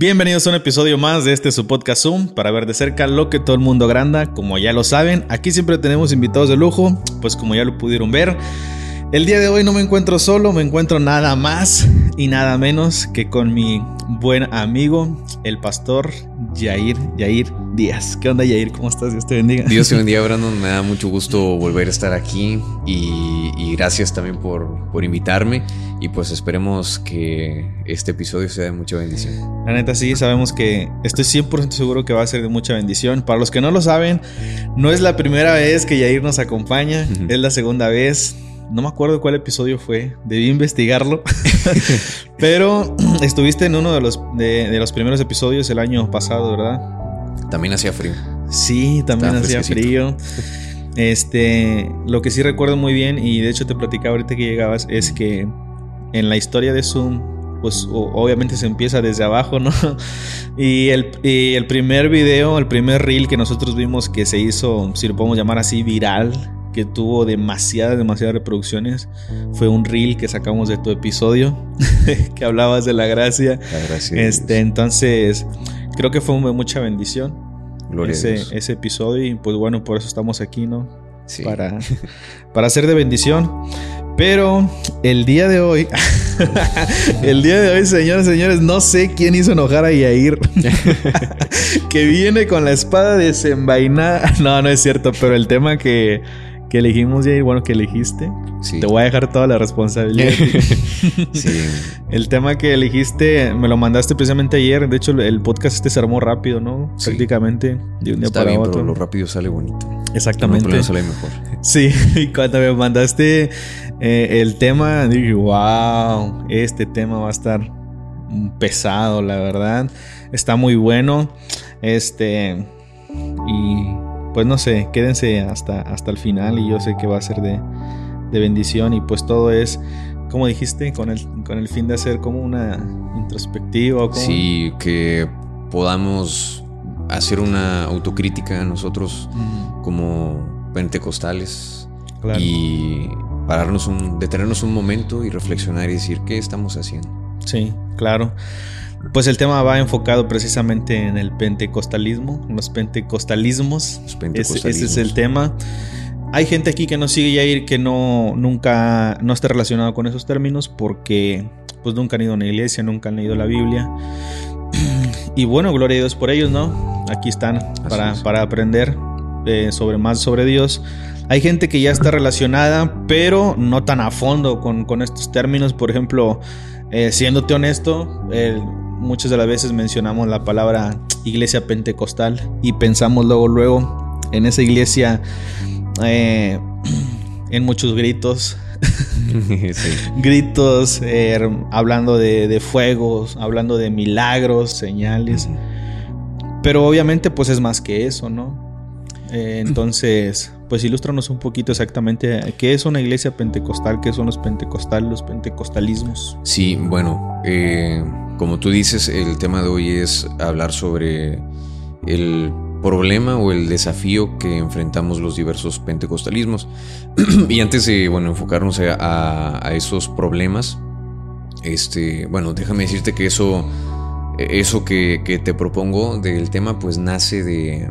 Bienvenidos a un episodio más de este su podcast Zoom para ver de cerca lo que todo el mundo agranda. Como ya lo saben, aquí siempre tenemos invitados de lujo, pues como ya lo pudieron ver. El día de hoy no me encuentro solo, me encuentro nada más y nada menos que con mi buen amigo, el pastor Jair, Jair Díaz. ¿Qué onda, Jair? ¿Cómo estás? Dios te bendiga. Dios te bendiga, Brandon. Me da mucho gusto volver a estar aquí y, gracias también por, por, invitarme. Y pues esperemos que este episodio sea de mucha bendición. La neta, sí, sabemos que estoy 100% seguro que va a ser de mucha bendición. Para los que no lo saben, no es la primera vez que Jair nos acompaña, es la segunda vez no me acuerdo cuál episodio fue, debí investigarlo. Pero estuviste en uno de los, de, los primeros episodios el año pasado, ¿verdad? También hacía frío. Sí, también hacía frío. Este, lo que sí recuerdo muy bien, y de hecho te platicaba ahorita que llegabas, es que en la historia de Zoom, pues obviamente se empieza desde abajo, ¿no? Y el, y el primer video, el primer reel que nosotros vimos que se hizo, si lo podemos llamar así, viral, que tuvo demasiadas, demasiadas reproducciones. Fue un reel que sacamos de tu episodio, que hablabas de la gracia. La gracia. Este, entonces, creo que fue mucha bendición. ese, ese episodio y pues bueno, por eso estamos aquí, ¿no? Sí. Para, para ser de bendición. Pero el día de hoy, el día de hoy, señores, señores, no sé quién hizo enojar a Yair. que viene con la espada desenvainada. No, no es cierto, pero el tema que, que elegimos ya y bueno, que elegiste. Te voy a dejar toda la responsabilidad. sí. El tema que elegiste me lo mandaste precisamente ayer. De hecho, el podcast este se armó rápido, ¿no? Prácticamente de un día Está para bien, otro. Pero lo rápido sale bonito. Exactamente. No, sale mejor. Sí, y cuando me mandaste eh, el tema, dije, wow, este tema va a estar pesado, la verdad. Está muy bueno. Este. Y pues no sé, quédense hasta, hasta el final y yo sé que va a ser de, bendición y pues todo es, como dijiste, con el, con el fin de hacer como una introspectiva. Sí, que podamos hacer una autocrítica nosotros como pentecostales y pararnos un, detenernos un momento y reflexionar y decir qué estamos haciendo. Sí, claro. Pues el tema va enfocado precisamente en el pentecostalismo, los pentecostalismos. Ese, es el tema. Hay gente aquí que no sigue Yair que no nunca no está relacionado con esos términos porque pues nunca han ido a una iglesia, nunca han leído la Biblia. Y bueno, gloria a Dios por ellos, ¿no? Aquí están para, para, aprender eh, sobre más sobre Dios. Hay gente que ya está relacionada, pero no tan a fondo con, con estos términos. Por ejemplo, eh, siéndote honesto, el muchas de las veces mencionamos la palabra iglesia pentecostal y pensamos luego, luego en esa iglesia eh, en muchos gritos. gritos, eh, hablando de, fuegos, hablando de milagros, señales. Pero obviamente pues es más que eso, ¿no? Eh, entonces, pues ilústranos un poquito exactamente qué es una iglesia pentecostal, qué son los pentecostales, los pentecostalismos. Sí, bueno, eh, como tú dices, el tema de hoy es hablar sobre el problema o el desafío que enfrentamos los diversos pentecostalismos. y antes de, bueno, enfocarnos a, esos problemas, este, bueno, déjame decirte que eso, eso que, te propongo del tema, pues nace de,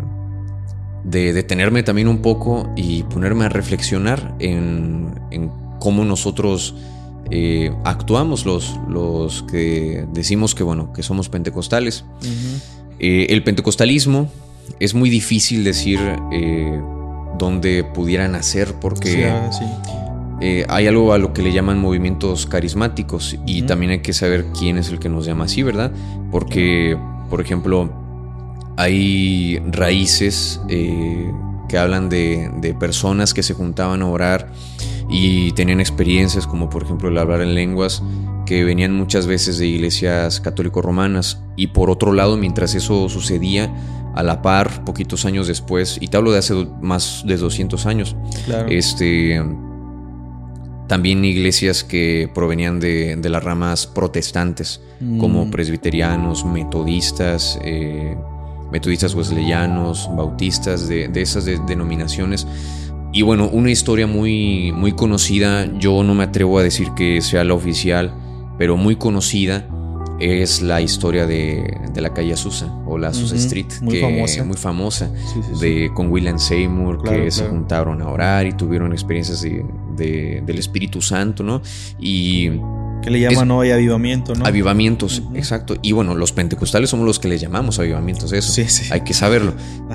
de detenerme también un poco y ponerme a reflexionar en, en cómo nosotros eh, actuamos los, los que decimos que, bueno, que somos pentecostales. Eh, el pentecostalismo es muy difícil decir eh, dónde pudiera nacer porque ah, hay algo a lo que le llaman movimientos carismáticos y también hay que saber quién es el que nos llama así, ¿verdad? Porque, por ejemplo, hay raíces que hablan de, de personas que se juntaban a orar y tenían experiencias como por ejemplo el hablar en lenguas que venían muchas veces de iglesias católico-romanas y por otro lado mientras eso sucedía a la par poquitos años después y te hablo de hace más de 200 años este también iglesias que provenían de, las ramas protestantes como mm. presbiterianos metodistas eh, metodistas wesleyanos bautistas de, esas denominaciones y bueno, una historia muy, muy conocida, yo no me atrevo a decir que sea la oficial, pero muy conocida, es la historia de, la calle Azusa o la Azusa Street, muy que famosa. muy famosa, de, con William Seymour, que se juntaron a orar y tuvieron experiencias de, del Espíritu Santo, ¿no? Y que le llaman hoy avivamiento, ¿no? Avivamientos, exacto. Y bueno, los pentecostales somos los que les llamamos avivamientos, eso. Sí, sí. Hay que saberlo.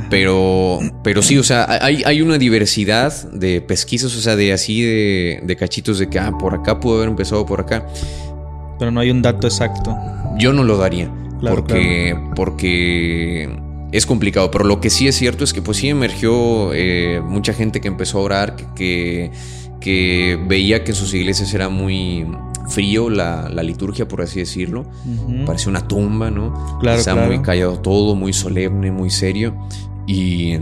Pero, pero sí, o sea, hay, hay, una diversidad de pesquisas, o sea, de así de, de cachitos de que, ah, por acá pudo haber empezado por acá. Pero no hay un dato exacto. Yo no lo daría. porque, porque es complicado. Pero lo que sí es cierto es que pues sí emergió eh, mucha gente que empezó a orar, que, que, veía que en sus iglesias era muy frío la, liturgia, por así decirlo. Parece una tumba, ¿no? Claro, Está muy callado todo, muy solemne, muy serio. Y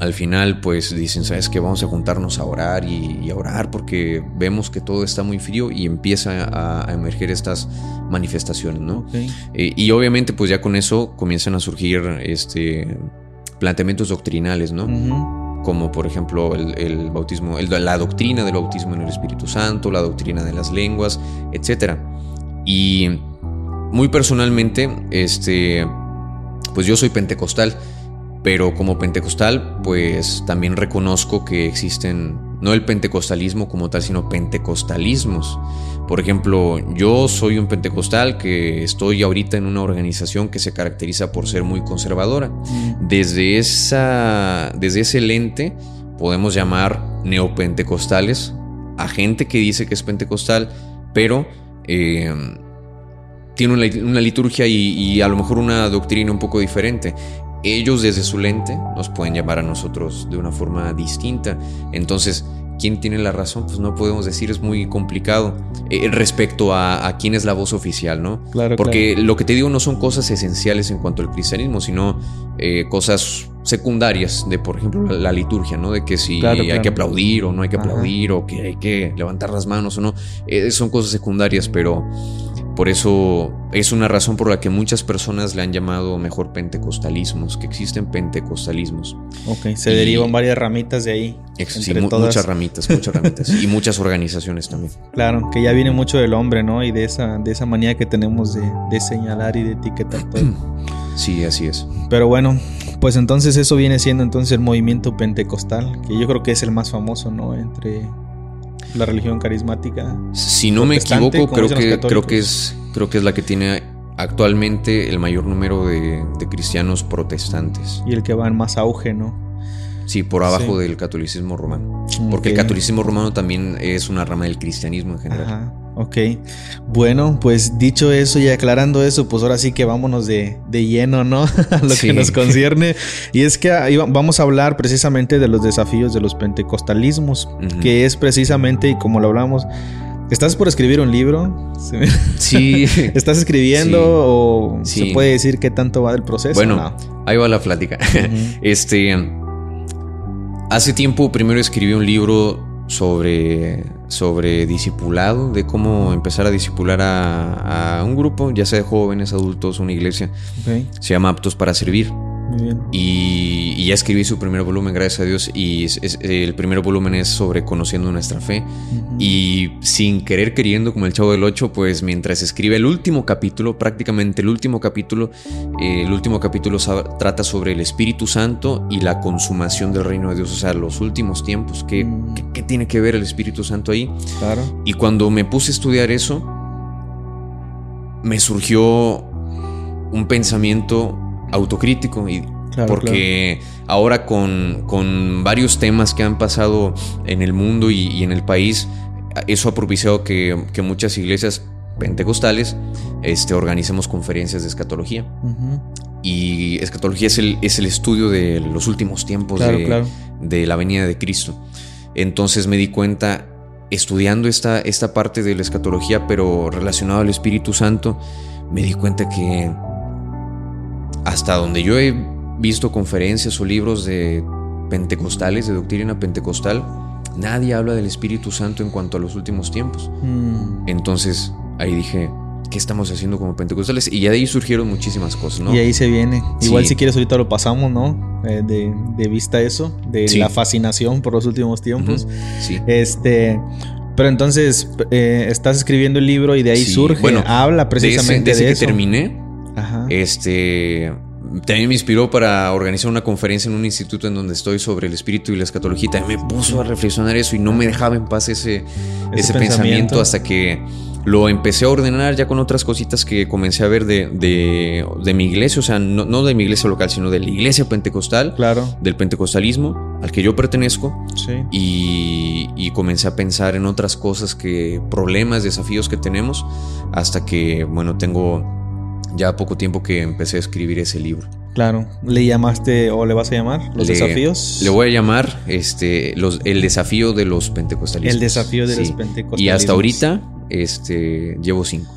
al final pues dicen, ¿sabes qué? Vamos a juntarnos a orar y, a orar porque vemos que todo está muy frío y empieza a, emerger estas manifestaciones, ¿no? Eh, y obviamente pues ya con eso comienzan a surgir este, planteamientos doctrinales, ¿no? Como por ejemplo el, bautismo, la doctrina del bautismo en el Espíritu Santo, la doctrina de las lenguas, etc. Y muy personalmente, este, pues yo soy pentecostal pero como pentecostal, pues también reconozco que existen, no el pentecostalismo como tal, sino pentecostalismos. Por ejemplo, yo soy un pentecostal que estoy ahorita en una organización que se caracteriza por ser muy conservadora. Mm. Desde, esa, desde ese lente podemos llamar neopentecostales a gente que dice que es pentecostal, pero eh, tiene una, liturgia y, y, a lo mejor una doctrina un poco diferente ellos desde su lente nos pueden llamar a nosotros de una forma distinta. Entonces, ¿quién tiene la razón? Pues no podemos decir, es muy complicado eh, respecto a, quién es la voz oficial, ¿no? Claro. Porque lo que te digo no son cosas esenciales en cuanto al cristianismo, sino eh, cosas secundarias de, por ejemplo, la, liturgia, ¿no? De que si hay que aplaudir o no hay que aplaudir, o que hay que levantar las manos o no. Eh, son cosas secundarias, pero por eso es una razón por la que muchas personas le han llamado mejor pentecostalismos, que existen pentecostalismos. Ok, se derivan varias ramitas de ahí. Sí, muchas ramitas, muchas ramitas. y muchas organizaciones también. Claro, que ya viene mucho del hombre, ¿no? Y de esa, de esa manía que tenemos de, de señalar y de etiquetar todo. Sí, así es. Pero bueno, pues entonces eso viene siendo entonces el movimiento pentecostal, que yo creo que es el más famoso, ¿no? Entre la religión carismática. Si no me equivoco, creo que, creo, que es, creo que es la que tiene actualmente el mayor número de, cristianos protestantes. Y el que va en más auge, ¿no? Sí, por abajo del catolicismo romano. Porque el catolicismo romano también es una rama del cristianismo en general. Ajá. Ok, bueno, pues dicho eso y aclarando eso, pues ahora sí que vámonos de, lleno, ¿no? a lo que nos concierne. Y es que vamos a hablar precisamente de los desafíos de los pentecostalismos, que es precisamente, y como lo hablamos, ¿estás por escribir un libro? Sí. ¿Estás escribiendo o se puede decir qué tanto va del proceso? Bueno, ahí va la plática. Este, hace tiempo primero escribí un libro sobre, sobre discipulado, de cómo empezar a discipular a, un grupo, ya sea de jóvenes, adultos, una iglesia. Se llama Aptos para Servir. Y, ya escribí su primer volumen, gracias a Dios. Y el primer volumen es sobre conociendo nuestra fe. Y sin querer queriendo, como el chavo del 8, pues mientras escribe el último capítulo, prácticamente el último capítulo, eh, el último capítulo trata sobre el Espíritu Santo y la consumación del reino de Dios, o sea, los últimos tiempos. ¿Qué, mm. qué, tiene que ver el Espíritu Santo ahí? Claro. Y cuando me puse a estudiar eso, me surgió un pensamiento autocrítico y porque ahora con, varios temas que han pasado en el mundo y, en el país, eso ha propiciado que, muchas iglesias pentecostales este, organicemos conferencias de escatología. Y escatología es el, es el estudio de los últimos tiempos de, de, la venida de Cristo. Entonces me di cuenta, estudiando esta, esta parte de la escatología, pero relacionado al Espíritu Santo, me di cuenta que hasta donde yo he visto conferencias o libros de pentecostales, de doctrina pentecostal, nadie habla del Espíritu Santo en cuanto a los últimos tiempos. Hmm. Entonces ahí dije, ¿qué estamos haciendo como pentecostales? Y ya de ahí surgieron muchísimas cosas, ¿no? Y ahí se viene. Igual si quieres ahorita lo pasamos, ¿no? Eh, de, vista eso, de la fascinación por los últimos tiempos. Sí. Este, Pero entonces eh, estás escribiendo el libro y de ahí surge, bueno, habla precisamente de, ese, que terminé, este también me inspiró para organizar una conferencia en un instituto en donde estoy sobre el espíritu y la escatología. También me puso a reflexionar eso y no me dejaba en paz ese, ese, pensamiento hasta que lo empecé a ordenar ya con otras cositas que comencé a ver de, de, mi iglesia, o sea, no, de mi iglesia local, sino de la iglesia pentecostal, claro. del pentecostalismo al que yo pertenezco. Sí. Y, y, comencé a pensar en otras cosas que, problemas, desafíos que tenemos, hasta que, bueno, tengo ya poco tiempo que empecé a escribir ese libro. Claro, ¿le llamaste o le vas a llamar los desafíos? Le voy a llamar este, los, el desafío de los pentecostalistas. El desafío de los pentecostalistas. Y hasta ahorita este, llevo cinco.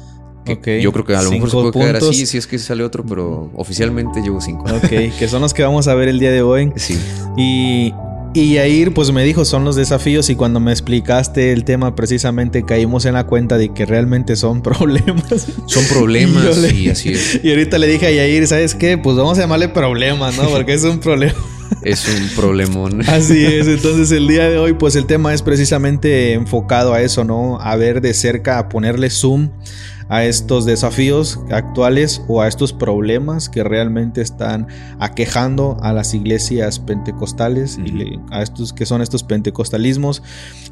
Yo creo que a lo mejor se puede quedar así si es que sale otro, pero oficialmente llevo cinco. Ok, que son los que vamos a ver el día de hoy. Sí. Y y Yair pues me dijo son los desafíos y cuando me explicaste el tema precisamente caímos en la cuenta de que realmente son problemas. Son problemas y, así es. Y ahorita le dije a Yair, ¿sabes qué? Pues vamos a llamarle problemas, ¿no? Porque es un problema. Es un problemón. Así es, entonces el día de hoy pues el tema es precisamente enfocado a eso, ¿no? A ver de cerca, a ponerle zoom a estos desafíos actuales o a estos problemas que realmente están aquejando a las iglesias pentecostales y a estos que son estos pentecostalismos.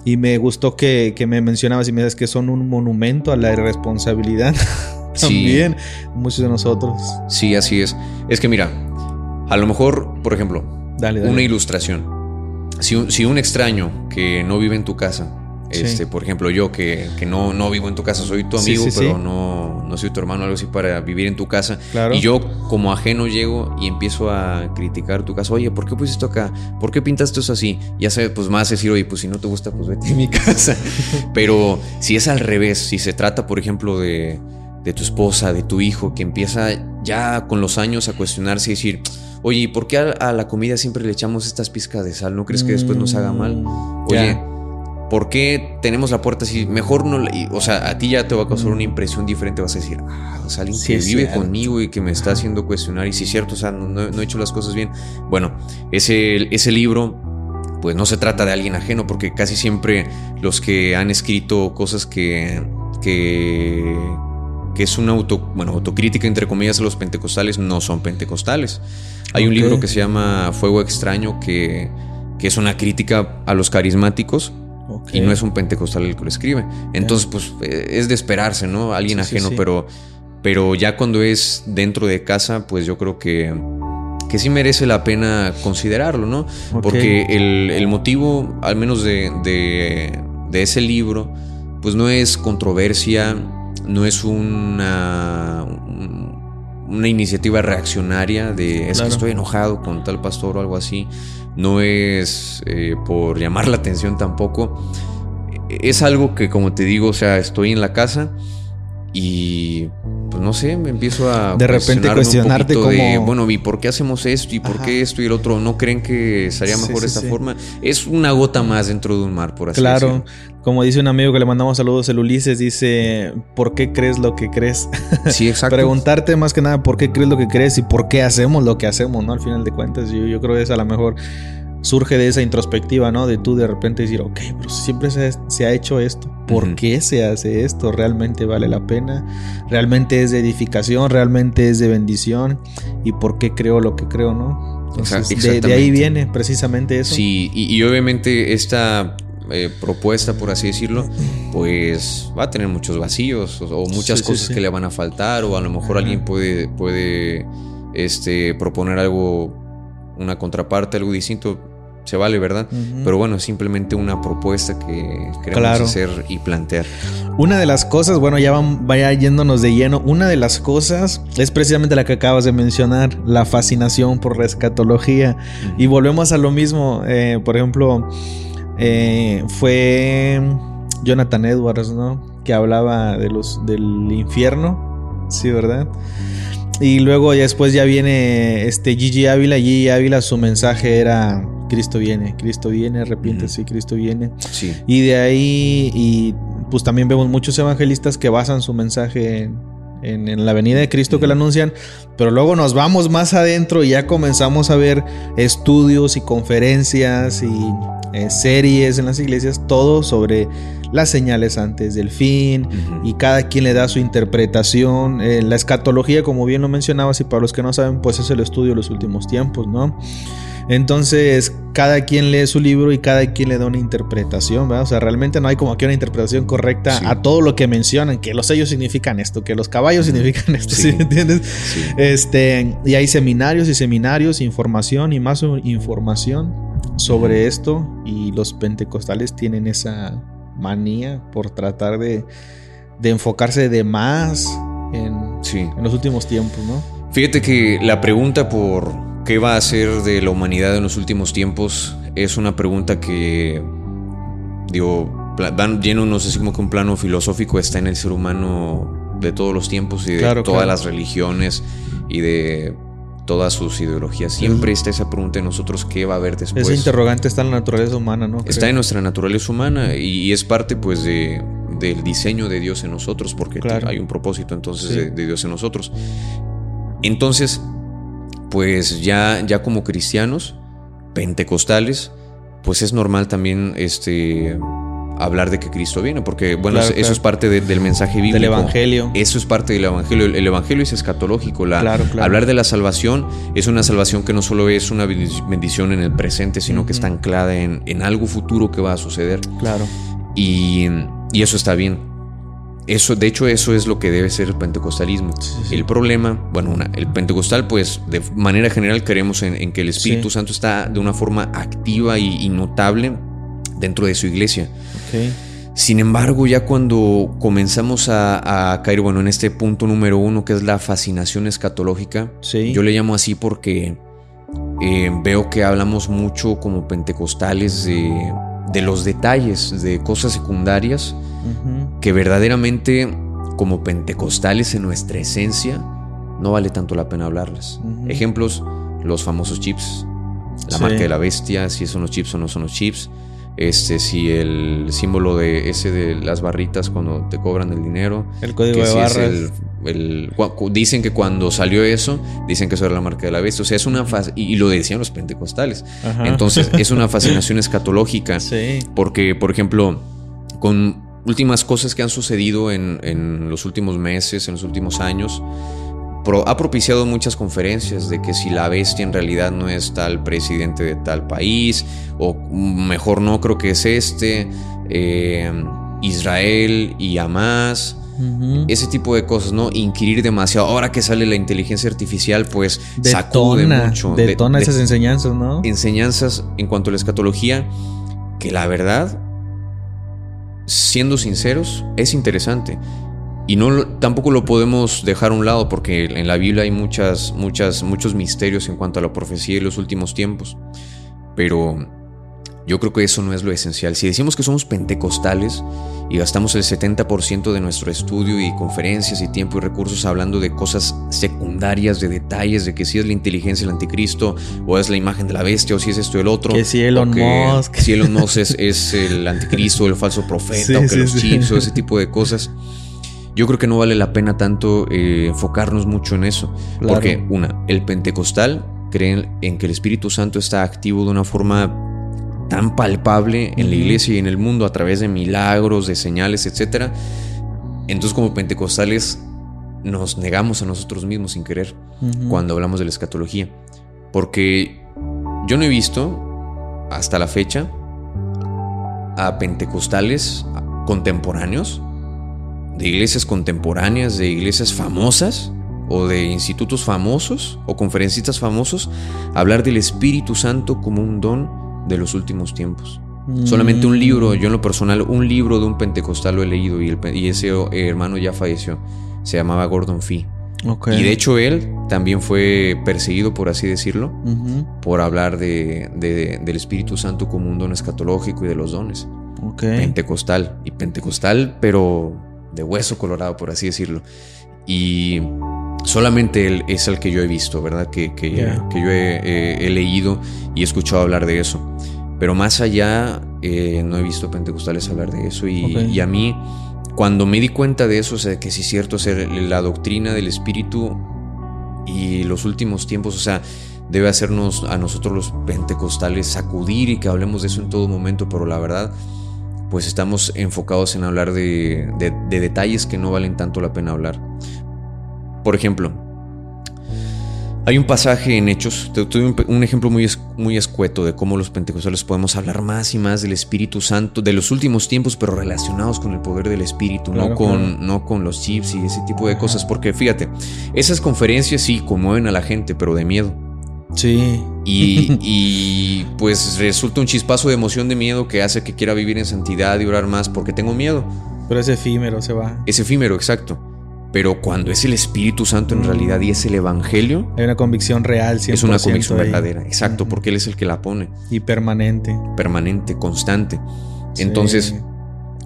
Y me gustó que, me mencionabas y me dices que son un monumento a la irresponsabilidad. También, muchos de nosotros. Sí, así es. Es que mira, a lo mejor, por ejemplo, una ilustración. Si si un extraño que no vive en tu casa este, Por ejemplo, yo que, no, no vivo en tu casa, soy tu amigo, pero no, no soy tu hermano, algo así para vivir en tu casa. Y yo como ajeno llego y empiezo a criticar tu casa. Oye, ¿por qué pusiste esto acá? ¿Por qué pintaste eso así? Ya sabes, pues más decir, oye, pues si no te gusta, pues vete a mi casa. pero si es al revés, si se trata, por ejemplo, de, de tu esposa, de tu hijo, que empieza ya con los años a cuestionarse y decir, oye, ¿por qué a, la comida siempre le echamos estas pizcas de sal? ¿No crees que después nos haga mal? Mm, oye, ¿Por qué tenemos la puerta así? Mejor no. O sea, a ti ya te va a causar una impresión diferente. Vas a decir, ah, o sea, alguien que vive conmigo y que me está haciendo cuestionar. Y si es cierto, o sea, no, he hecho las cosas bien. Bueno, ese, ese libro, pues no se trata de alguien ajeno, porque casi siempre los que han escrito cosas que. que que es una auto, bueno, autocrítica entre comillas a los pentecostales, no son pentecostales. Hay un libro que se llama Fuego Extraño que, que es una crítica a los carismáticos y no es un pentecostal el que lo escribe. Entonces, pues eh, es de esperarse, ¿no? Alguien ajeno, Pero, pero ya cuando es dentro de casa, pues yo creo que, que sí merece la pena considerarlo, ¿no? Porque el, motivo, al menos de, de, ese libro, pues no es controversia, no es una, una iniciativa reaccionaria de es que estoy enojado con tal pastor o algo así no es eh, por llamar la atención tampoco. Es algo que, como te digo, o sea, estoy en la casa y pues no sé, me empiezo a de repente cuestionarte como bueno, ¿y por qué hacemos esto y por qué esto y el otro? ¿No creen que sería mejor esta forma? Es una gota más dentro de un mar, por así decirlo. Claro. Como dice un amigo que le mandamos saludos, el Ulises dice, ¿por qué crees lo que crees? Sí, exacto. Preguntarte más que nada por qué crees lo que crees y por qué hacemos lo que hacemos, ¿no? Al final de cuentas, yo, yo creo que es a lo mejor surge de esa introspectiva, ¿no? De tú de repente decir, ok, pero siempre se, ha hecho esto. ¿Por qué se hace esto? ¿Realmente vale la pena? ¿Realmente es de edificación? ¿Realmente es de bendición? ¿Y por qué creo lo que creo, no? Entonces, de, ahí viene precisamente eso. Sí, y, obviamente esta eh, propuesta, por así decirlo, pues va a tener muchos vacíos o, muchas cosas que le van a faltar o a lo mejor alguien puede, puede este, proponer algo, una contraparte, algo distinto se vale, ¿verdad? Pero bueno, simplemente una propuesta que queremos hacer y plantear. Una de las cosas, bueno, ya vaya yéndonos de lleno, una de las cosas es precisamente la que acabas de mencionar, la fascinación por la escatología. Y volvemos a lo mismo, eh, por ejemplo, eh, fue Jonathan Edwards, ¿no? Que hablaba de los, del infierno, sí, ¿verdad? Y luego después ya viene este Gigi Ávila. Gigi Ávila, su mensaje era Cristo viene, Cristo viene, arrepiéntese, Cristo viene. Sí. Y de ahí, y pues también vemos muchos evangelistas que basan su mensaje en, la venida de Cristo que lo anuncian, pero luego nos vamos más adentro y ya comenzamos a ver estudios y conferencias y eh, series en las iglesias, todo sobre las señales antes del fin y cada quien le da su interpretación. Eh, la escatología, como bien lo mencionabas, y para los que no saben, pues es el estudio de los últimos tiempos, ¿no? Entonces, cada quien lee su libro y cada quien le da una interpretación, ¿verdad? O sea, realmente no hay como aquí una interpretación correcta a todo lo que mencionan, que los sellos significan esto, que los caballos significan esto, ¿sí, me entiendes? Este, y hay seminarios y seminarios, información y más información sobre esto y los pentecostales tienen esa manía por tratar de, enfocarse de más en, en los últimos tiempos, ¿no? Fíjate que la pregunta por ¿Qué va a ser de la humanidad en los últimos tiempos? Es una pregunta que, digo, van lleno, no sé si como que un plano filosófico está en el ser humano de todos los tiempos y de todas las religiones y de todas sus ideologías. Siempre está esa pregunta en nosotros, ¿qué va a haber después? Ese interrogante está en la naturaleza humana, ¿no? Está en nuestra naturaleza humana y, es parte, pues, de, del diseño de Dios en nosotros, porque hay un propósito entonces de Dios en nosotros. Entonces, pues ya, ya como cristianos, pentecostales, pues es normal también este hablar de que Cristo viene, porque bueno, eso es parte del mensaje bíblico. Del Evangelio. Eso es parte del Evangelio. El, Evangelio es escatológico. La, Hablar de la salvación es una salvación que no solo es una bendición en el presente, sino que está anclada en, en, algo futuro que va a suceder. Claro. Y, y eso está bien. Eso, de hecho, eso es lo que debe ser el pentecostalismo. El problema, bueno, el pentecostal, pues de manera general creemos en, que el Espíritu Santo está de una forma activa y, notable dentro de su iglesia. Sin embargo, ya cuando comenzamos a, caer, bueno, en este punto número uno, que es la fascinación escatológica, yo le llamo así porque eh, veo que hablamos mucho como pentecostales de, de los detalles, de cosas secundarias que verdaderamente como pentecostales en nuestra esencia no vale tanto la pena hablarlas. Ejemplos, los famosos chips, la marca de la bestia, si son los chips o no son los chips. Este, si el símbolo de ese de las barritas cuando te cobran el dinero. El código de barras. dicen que cuando salió eso, dicen que eso era la marca de la bestia. O sea, es una y, lo decían los pentecostales. Entonces, es una fascinación escatológica. Sí. Porque, por ejemplo, con últimas cosas que han sucedido en, los últimos meses, en los últimos años, ha propiciado muchas conferencias de que si la bestia en realidad no es tal presidente de tal país, o mejor no creo que es este, eh, Israel y Hamas. Ese tipo de cosas, ¿no? Inquirir demasiado. Ahora que sale la inteligencia artificial, pues sacude mucho. Detona esas enseñanzas, ¿no? Enseñanzas en cuanto a la escatología, que la verdad siendo sinceros, es interesante. Y no, tampoco lo podemos dejar a un lado porque en la Biblia hay muchas, muchas, muchos misterios en cuanto a la profecía de los últimos tiempos. Pero yo creo que eso no es lo esencial. Si decimos que somos pentecostales y gastamos el 70% de nuestro estudio y conferencias y tiempo y recursos hablando de cosas secundarias, de detalles, de que si es la inteligencia el anticristo, o es la imagen de la bestia, o si es esto el otro. Que si Elon Musk. Si Elon Musk es, el anticristo, o el falso profeta, o que los chips, o ese tipo de cosas. Yo creo que no vale la pena tanto eh, enfocarnos mucho en eso. Porque, una, el pentecostal cree en que el Espíritu Santo está activo de una forma tan palpable en la iglesia y en el mundo a través de milagros, de señales, etc. Entonces como pentecostales nos negamos a nosotros mismos sin querer cuando hablamos de la escatología. Porque yo no he visto hasta la fecha a pentecostales contemporáneos, de iglesias contemporáneas, de iglesias famosas o de institutos famosos o conferencistas famosos, hablar del Espíritu Santo como un don de los últimos tiempos. Solamente un libro, yo en lo personal, un libro de un pentecostal lo he leído y, y ese hermano ya falleció. Se llamaba Gordon Fee. Y de hecho él también fue perseguido, por así decirlo, por hablar de, del Espíritu Santo como un don escatológico y de los dones. Pentecostal. Y pentecostal, pero de hueso colorado, por así decirlo. Y solamente él es el que yo he visto, ¿verdad? Que, que, yo he, leído y he escuchado hablar de eso. Pero más allá, eh, no he visto pentecostales hablar de eso. Y, a mí, cuando me di cuenta de eso, o sea, que sí es cierto, ser la doctrina del Espíritu y los últimos tiempos, o sea, debe hacernos a nosotros los pentecostales sacudir y que hablemos de eso en todo momento, pero la verdad, pues estamos enfocados en hablar de, de detalles que no valen tanto la pena hablar. Por ejemplo, hay un pasaje en Hechos, tuve un, ejemplo muy, muy escueto de cómo los pentecostales podemos hablar más y más del Espíritu Santo, de los últimos tiempos, pero relacionados con el poder del Espíritu, no, con, no con los chips y ese tipo de cosas. Porque fíjate, esas conferencias sí conmueven a la gente, pero de miedo. Sí. Y, y, pues resulta un chispazo de emoción de miedo que hace que quiera vivir en santidad y orar más porque tengo miedo. Pero es efímero, se va. Es efímero, exacto. Pero cuando es el Espíritu Santo en realidad y es el Evangelio. Hay una convicción real, Es una convicción verdadera, exacto, porque Él es el que la pone. Y permanente. Permanente, constante. Entonces,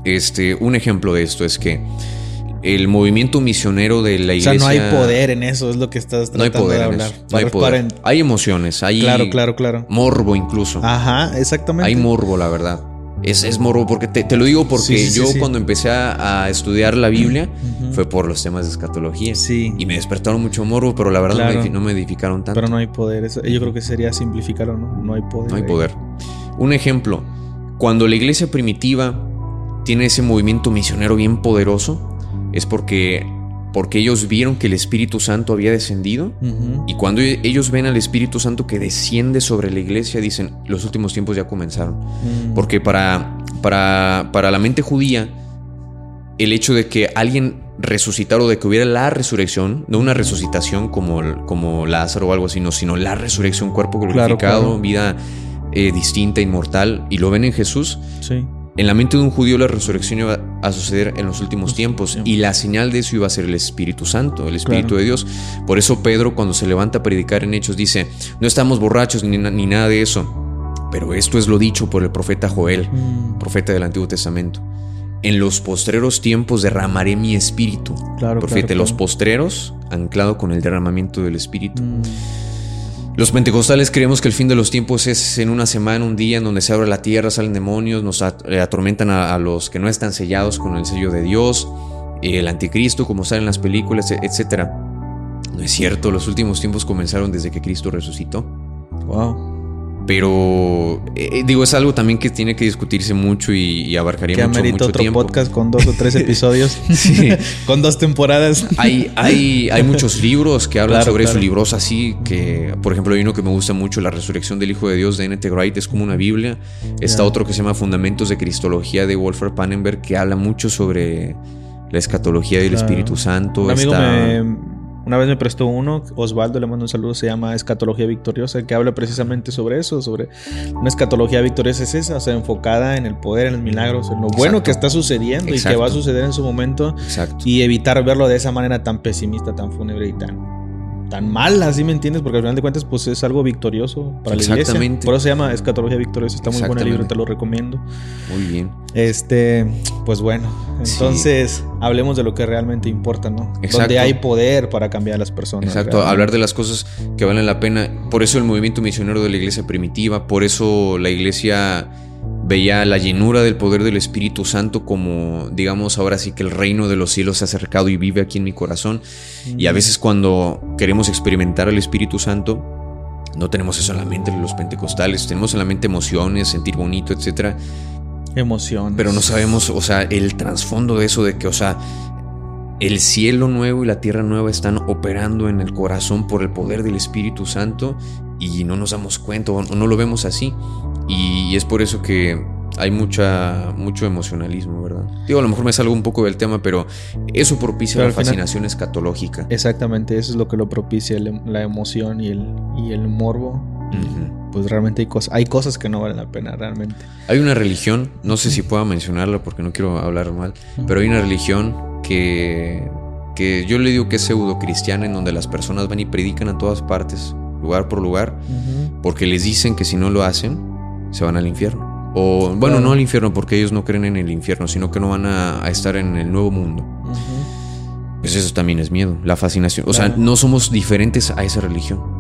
este, un ejemplo de esto es que el movimiento misionero de la iglesia. O sea, no hay poder en eso, es lo que estás tratando no hay poder de hablar. No hay poder. Hay emociones, hay. Claro, claro, claro. Morbo incluso. Ajá, exactamente. Hay morbo, la verdad. Es, es morbo, porque te, lo digo porque yo cuando empecé a, estudiar la Biblia fue por los temas de escatología. Sí. Y me despertaron mucho morbo, pero la verdad no, me, edificaron tanto. Pero no hay poder. yo creo que sería simplificarlo, ¿no? No hay poder. No hay poder. Un ejemplo, cuando la iglesia primitiva tiene ese movimiento misionero bien poderoso, es porque porque ellos vieron que el Espíritu Santo había descendido y cuando e-, ellos ven al Espíritu Santo que desciende sobre la iglesia dicen los últimos tiempos ya comenzaron mm. porque para, para, para la mente judía el hecho de que alguien resucitara o de que hubiera la resurrección, no una resucitación como, como Lázaro o algo así, no, sino la resurrección, cuerpo glorificado, vida eh, distinta, inmortal, y lo ven en Jesús, sí. En la mente de un judío la resurrección iba a suceder en los últimos tiempos y la señal de eso iba a ser el Espíritu Santo, el Espíritu de Dios. Por eso Pedro cuando se levanta a predicar en Hechos dice, no estamos borrachos ni, nada de eso, pero esto es lo dicho por el profeta Joel, mm. profeta del Antiguo Testamento. En los postreros tiempos derramaré mi espíritu. Claro, profeta, los postreros, anclado con el derramamiento del espíritu. Mm. Los pentecostales creemos que el fin de los tiempos es en una semana, un día en donde se abre la tierra, salen demonios, nos eh, atormentan a, los que no están sellados con el sello de Dios, el anticristo, como salen en las películas, etc. No es cierto, los últimos tiempos comenzaron desde que Cristo resucitó. Wow. Pero eh, eh, digo, es algo también que tiene que discutirse mucho y, abarcaría mucho, mucho otro podcast con dos o tres episodios. sí. con dos temporadas. hay, hay, hay muchos libros que hablan sobre eso, libros así, que por ejemplo hay uno que me gusta mucho, La Resurrección del Hijo de Dios de N.T. Wright, es como una Biblia. Está otro que se llama Fundamentos de Cristología de Wolfgang Pannenberg, que habla mucho sobre la escatología del Espíritu Santo. Un amigo me una vez me prestó uno, Osvaldo, le mando un saludo, se llama Escatología Victoriosa, que habla precisamente sobre eso, sobre una escatología victoriosa es esa, o sea, enfocada en el poder, en los milagros, en lo bueno que está sucediendo y que va a suceder en su momento. Y evitar verlo de esa manera tan pesimista, tan fúnebre y tan tan mal, así me entiendes, porque al final de cuentas pues es algo victorioso para la iglesia. Por eso se llama Escatología Victoriosa, está muy buen el libro, te lo recomiendo. Muy bien. Este, pues bueno, entonces hablemos de lo que realmente importa, ¿no? Exacto. Donde hay poder para cambiar a las personas. Exacto, hablar de las cosas que valen la pena. Por eso el movimiento misionero de la iglesia primitiva, por eso la iglesia veía la llenura del poder del Espíritu Santo como, digamos, ahora sí que el reino de los cielos se ha acercado y vive aquí en mi corazón. Y a veces cuando queremos experimentar el Espíritu Santo, no tenemos eso en la mente los pentecostales, tenemos en la mente emociones, sentir bonito, etc. Emociones. Pero no sabemos, o sea, el trasfondo de eso, de que, o sea, el cielo nuevo y la tierra nueva están operando en el corazón por el poder del Espíritu Santo y no nos damos cuenta o no lo vemos así. Y es por eso que hay mucha, mucho emocionalismo, ¿verdad? Digo, a lo mejor me salgo un poco del tema, pero eso propicia la fascinación escatológica. Exactamente, eso es lo que lo propicia, la emoción y el, y el morbo. Pues realmente hay cosas, hay cosas que no valen la pena, realmente. Hay una religión, no sé si pueda mencionarla porque no quiero hablar mal, pero hay una religión que, que yo le digo que es pseudo cristiana, en donde las personas van y predican a todas partes, lugar por lugar, porque les dicen que si no lo hacen, se van al infierno. O, bueno, no al infierno porque ellos no creen en el infierno, sino que no van a, estar en el nuevo mundo. Pues eso también es miedo, la fascinación. O sea, no somos diferentes a esa religión.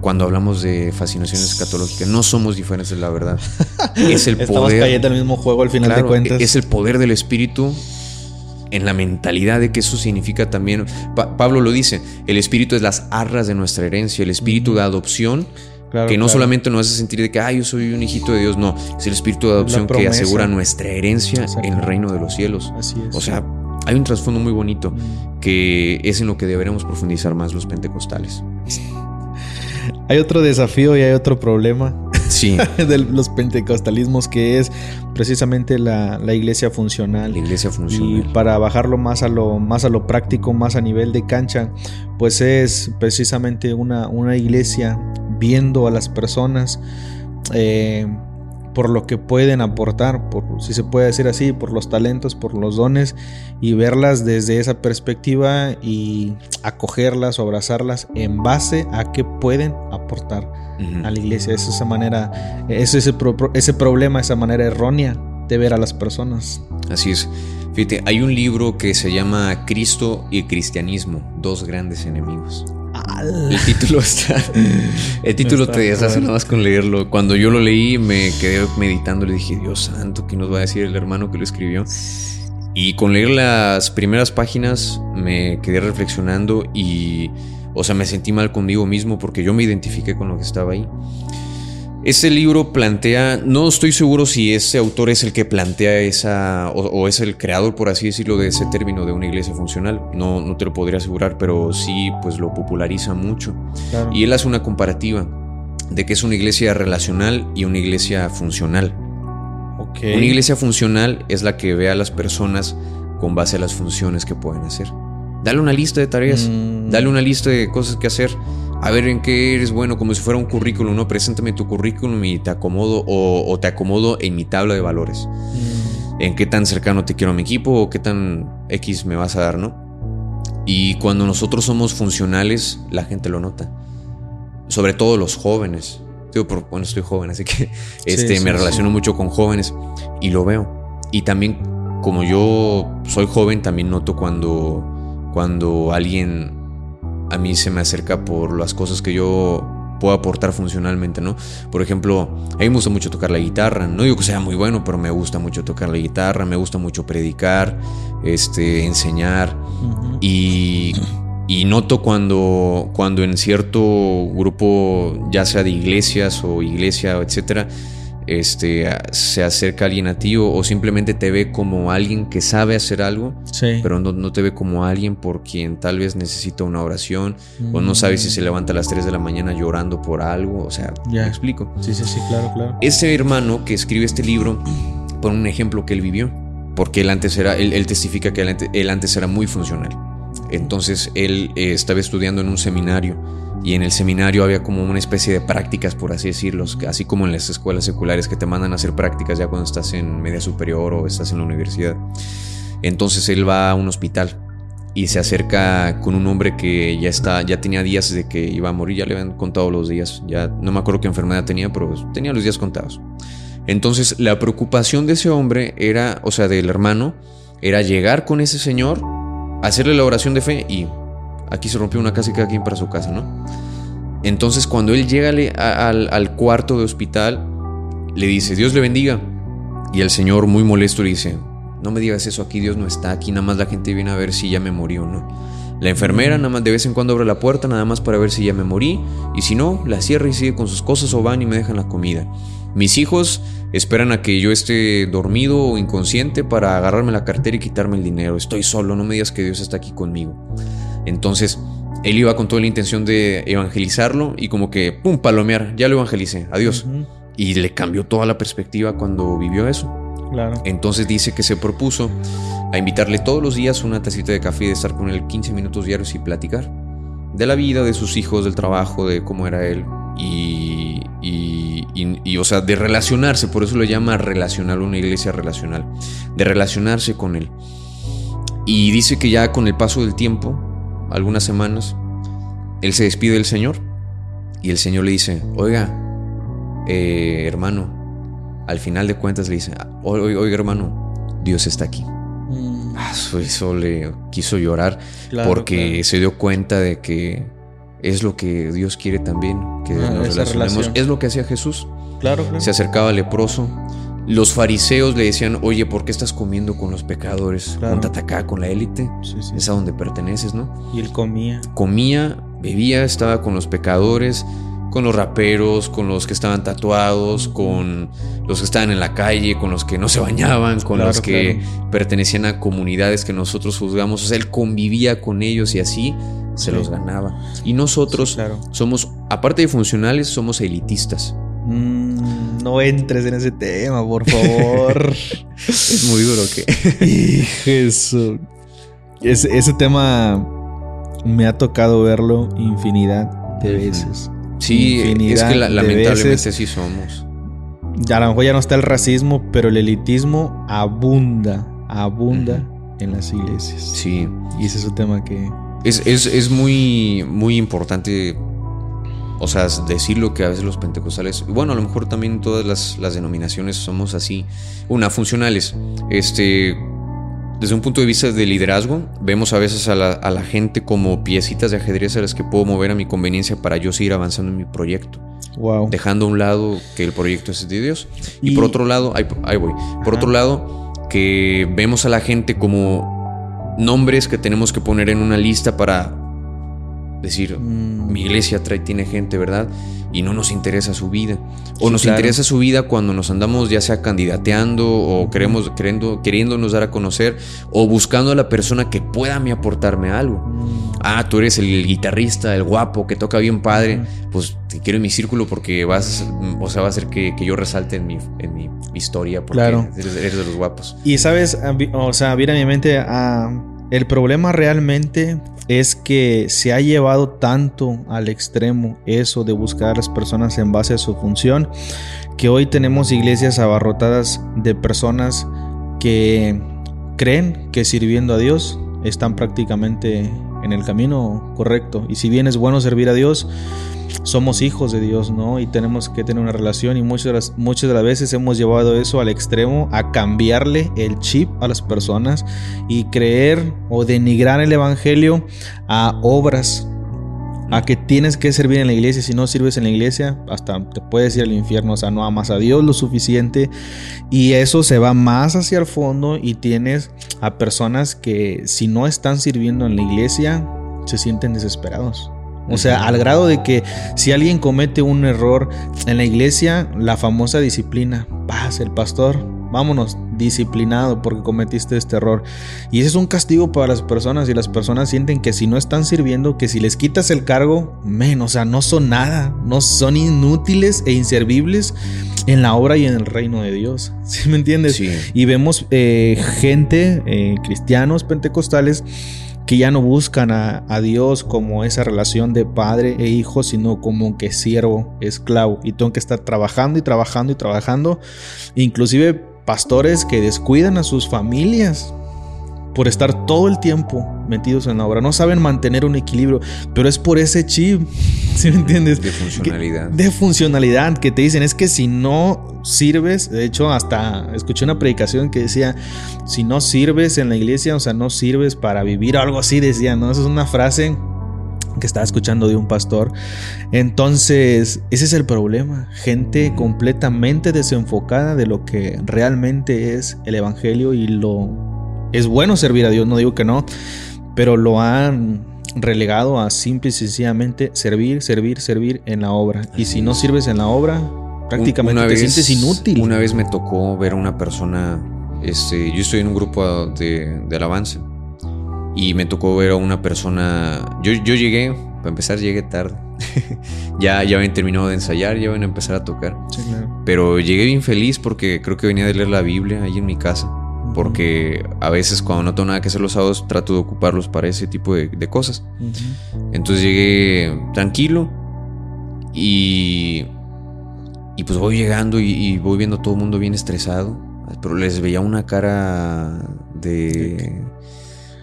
Cuando hablamos de fascinación escatológica, no somos diferentes, la verdad. Es el Estamos poder. cayendo el mismo juego al final de cuentas. Es el poder del espíritu en la mentalidad de que eso significa también. Pablo lo dice: el espíritu es las arras de nuestra herencia, el espíritu de adopción que no solamente nos hace sentir de que, ah, yo soy un hijito de Dios, no, es el espíritu de adopción que asegura nuestra herencia en el reino de los cielos. Así es. O sea, hay un trasfondo muy bonito mm. que es en lo que deberemos profundizar más los pentecostales. Hay otro desafío y hay otro problema. Sí. de los pentecostalismos que es precisamente la, iglesia funcional. La iglesia funcional. Y para bajarlo más a lo, más a lo práctico, más a nivel de cancha, pues es precisamente una, una iglesia viendo a las personas eh, por lo que pueden aportar, por, si se puede decir así, por los talentos, por los dones, y verlas desde esa perspectiva y acogerlas o abrazarlas en base a qué pueden aportar a la iglesia. Es esa manera, es ese, ese problema, esa manera errónea de ver a las personas. Así es. Fíjate, hay un libro que se llama Cristo y Cristianismo, dos grandes enemigos. El título está. El título te deshace nada más con leerlo. Cuando yo lo leí, me quedé meditando. Le dije, Dios santo, ¿qué nos va a decir el hermano que lo escribió? Y con leer las primeras páginas, me quedé reflexionando y. O sea, me sentí mal conmigo mismo porque yo me identifiqué con lo que estaba ahí. Este libro plantea, no estoy seguro si ese autor es el que plantea esa, o, es el creador, por así decirlo, de ese término de una iglesia funcional. No, no te lo podría asegurar, pero sí, pues lo populariza mucho. Y él hace una comparativa de que es una iglesia relacional y una iglesia funcional. Una iglesia funcional es la que ve a las personas con base a las funciones que pueden hacer. Dale una lista de tareas, mm. dale una lista de cosas que hacer a ver en qué eres bueno, como si fuera un currículum, ¿no? Preséntame tu currículum y te acomodo o, te acomodo en mi tabla de valores. Mm. En qué tan cercano te quiero a mi equipo o qué tan X me vas a dar, ¿no? Y cuando nosotros somos funcionales, la gente lo nota. Sobre todo los jóvenes. Digo, bueno, estoy joven, así que este, me relaciono mucho con jóvenes y lo veo. Y también, como yo soy joven, también noto cuando, cuando alguien a mí se me acerca por las cosas que yo puedo aportar funcionalmente, ¿no? Por ejemplo, a mí me gusta mucho tocar la guitarra, no digo que sea muy bueno, pero me gusta mucho tocar la guitarra, me gusta mucho predicar, este, enseñar y, y, noto cuando, cuando en cierto grupo, ya sea de iglesias o iglesia, etcétera, este, se acerca alguien a ti o, simplemente te ve como alguien que sabe hacer algo, pero no, te ve como alguien por quien tal vez necesita una oración o no sabe si se levanta a las 3 de la mañana llorando por algo, o sea, ya me explico. Sí, sí, sí, claro, claro. Ese hermano que escribe este libro pone un ejemplo que él vivió, porque él antes era, él, testifica que él antes, era muy funcional. Entonces él eh, estaba estudiando en un seminario y en el seminario había como una especie de prácticas, por así decirlo, así como en las escuelas seculares que te mandan a hacer prácticas ya cuando estás en media superior o estás en la universidad. Entonces él va a un hospital y se acerca con un hombre que ya está, ya tenía días de que iba a morir, ya le habían contado los días, ya no me acuerdo qué enfermedad tenía, pero tenía los días contados. Entonces la preocupación de ese hombre era, o sea, del hermano, era llegar con ese señor, hacerle la oración de fe y Aquí se rompió una casa y cada quien para su casa, ¿no? Entonces cuando él llega al, cuarto de hospital, le dice, Dios le bendiga. Y el Señor muy molesto le dice, no me digas eso aquí, Dios no está aquí, nada más la gente viene a ver si ya me morí o no. La enfermera nada más de vez en cuando abre la puerta, nada más para ver si ya me morí, y si no, la cierra y sigue con sus cosas o van y me dejan la comida. Mis hijos esperan a que yo esté dormido o inconsciente para agarrarme la cartera y quitarme el dinero. Estoy solo, no me digas que Dios está aquí conmigo. Entonces, él iba con toda la intención de evangelizarlo y como que, ¡pum!, palomear, ya lo evangelicé, adiós. Y le cambió toda la perspectiva cuando vivió eso. Claro. Entonces dice que se propuso a invitarle todos los días una tacita de café y de estar con él 15 minutos diarios y platicar de la vida, de sus hijos, del trabajo, de cómo era él y, y, y, o sea, de relacionarse, por eso lo llama relacional, una iglesia relacional, de relacionarse con él. Y dice que ya con el paso del tiempo, algunas semanas, él se despide del Señor y el Señor le dice, oiga, eh, hermano, al final de cuentas le dice, oiga, hermano, Dios está aquí. Mm. Ah, eso le quiso llorar porque se dio cuenta de que es lo que Dios quiere también, que ah, nos relacionemos. Es lo que hacía Jesús. Claro, Se acercaba al leproso, los fariseos le decían, oye, ¿por qué estás comiendo con los pecadores? Claro. acá con la élite. Es a donde perteneces, ¿no? Y él comía. Comía, bebía, estaba con los pecadores. con los raperos, con los que estaban tatuados, con los que estaban en la calle, con los que no se bañaban, con los que pertenecían a comunidades que nosotros juzgamos. O sea, él convivía con ellos y así se los ganaba. Y nosotros somos, aparte de funcionales, somos elitistas. Mm, no entres en ese tema, por favor. es muy duro que. Jesús. ese tema me ha tocado verlo infinidad de veces. Sí, es que lamentablemente sí somos. A lo mejor ya no está el racismo, pero el elitismo abunda, abunda en las iglesias. Sí. Y ese es un tema que... Es, muy, muy importante, o sea, decirlo que a veces los pentecostales, bueno, a lo mejor también todas las, las denominaciones somos así, una, funcionales. Este, desde un punto de vista de liderazgo, vemos a veces a la, gente como piecitas de ajedrez a las que puedo mover a mi conveniencia para yo seguir avanzando en mi proyecto. Wow. Dejando a un lado que el proyecto es de Dios. Y, por otro lado, ahí, voy. Por otro lado, que vemos a la gente como nombres que tenemos que poner en una lista para decir, mm. mi iglesia trae, tiene gente, ¿verdad? y no nos interesa su vida. O nos interesa su vida cuando nos andamos ya sea candidateando o queremos, queriendo, queriéndonos dar a conocer o buscando a la persona que pueda me aportarme algo. Mm. Ah, tú eres el guitarrista, el guapo, que toca bien padre, pues te quiero en mi círculo porque vas, o sea, va a hacer que, yo resalte en mi, en mi historia porque eres, de los guapos. Y sabes, o sea, viene a mi mente a... El problema realmente es que se ha llevado tanto al extremo eso de buscar a las personas en base a su función, que hoy tenemos iglesias abarrotadas de personas que creen que sirviendo a Dios están prácticamente en el camino correcto. Y si bien es bueno servir a Dios, somos hijos de Dios, ¿no? Y tenemos que tener una relación y muchas de, las, muchas de las veces hemos llevado eso al extremo, a cambiarle el chip a las personas y creer o denigrar el Evangelio a obras, a que tienes que servir en la iglesia, si no sirves en la iglesia, hasta te puedes ir al infierno, o sea, no amas a Dios lo suficiente y eso se va más hacia el fondo y tienes a personas que si no están sirviendo en la iglesia, se sienten desesperados. O sea, al grado de que si alguien comete un error en la iglesia, la famosa disciplina, paz, el pastor, vámonos, disciplinado porque cometiste este error. Y ese es un castigo para las personas y las personas sienten que si no están sirviendo, que si les quitas el cargo, menos, o sea, no son nada, no son inútiles e inservibles en la obra y en el reino de Dios. ¿Sí me entiendes? Sí. Y vemos eh, gente, eh, cristianos pentecostales, que ya no buscan a, Dios como esa relación de padre e hijo, sino como que siervo, esclavo. Y tengo que estar trabajando y trabajando y trabajando. Inclusive pastores que descuidan a sus familias por estar todo el tiempo metidos en la obra. No saben mantener un equilibrio, pero es por ese chip, ¿sí me entiendes? De funcionalidad. de funcionalidad, que te dicen es que si no sirves, de hecho hasta escuché una predicación que decía, si no sirves en la iglesia, o sea, no sirves para vivir, algo así decía, ¿no? Esa es una frase que estaba escuchando de un pastor. Entonces, ese es el problema. Gente completamente desenfocada de lo que realmente es el Evangelio y lo es bueno servir a Dios, no digo que no, pero lo han relegado a simple y sencillamente servir, servir, servir en la obra. y si no sirves en la obra, prácticamente te sientes inútil. Una vez me tocó ver a una persona, este, yo estoy en un grupo de, de alabanza y me tocó ver a una persona, yo, yo llegué, para empezar llegué tarde, ya, ya habían terminado de ensayar, ya iban a empezar a tocar, pero llegué bien feliz porque creo que venía de leer la Biblia ahí en mi casa porque a veces cuando no tengo nada que hacer los sábados trato de ocuparlos para ese tipo de, cosas. Entonces llegué tranquilo y, y pues voy llegando y, voy viendo a todo el mundo bien estresado, pero les veía una cara de...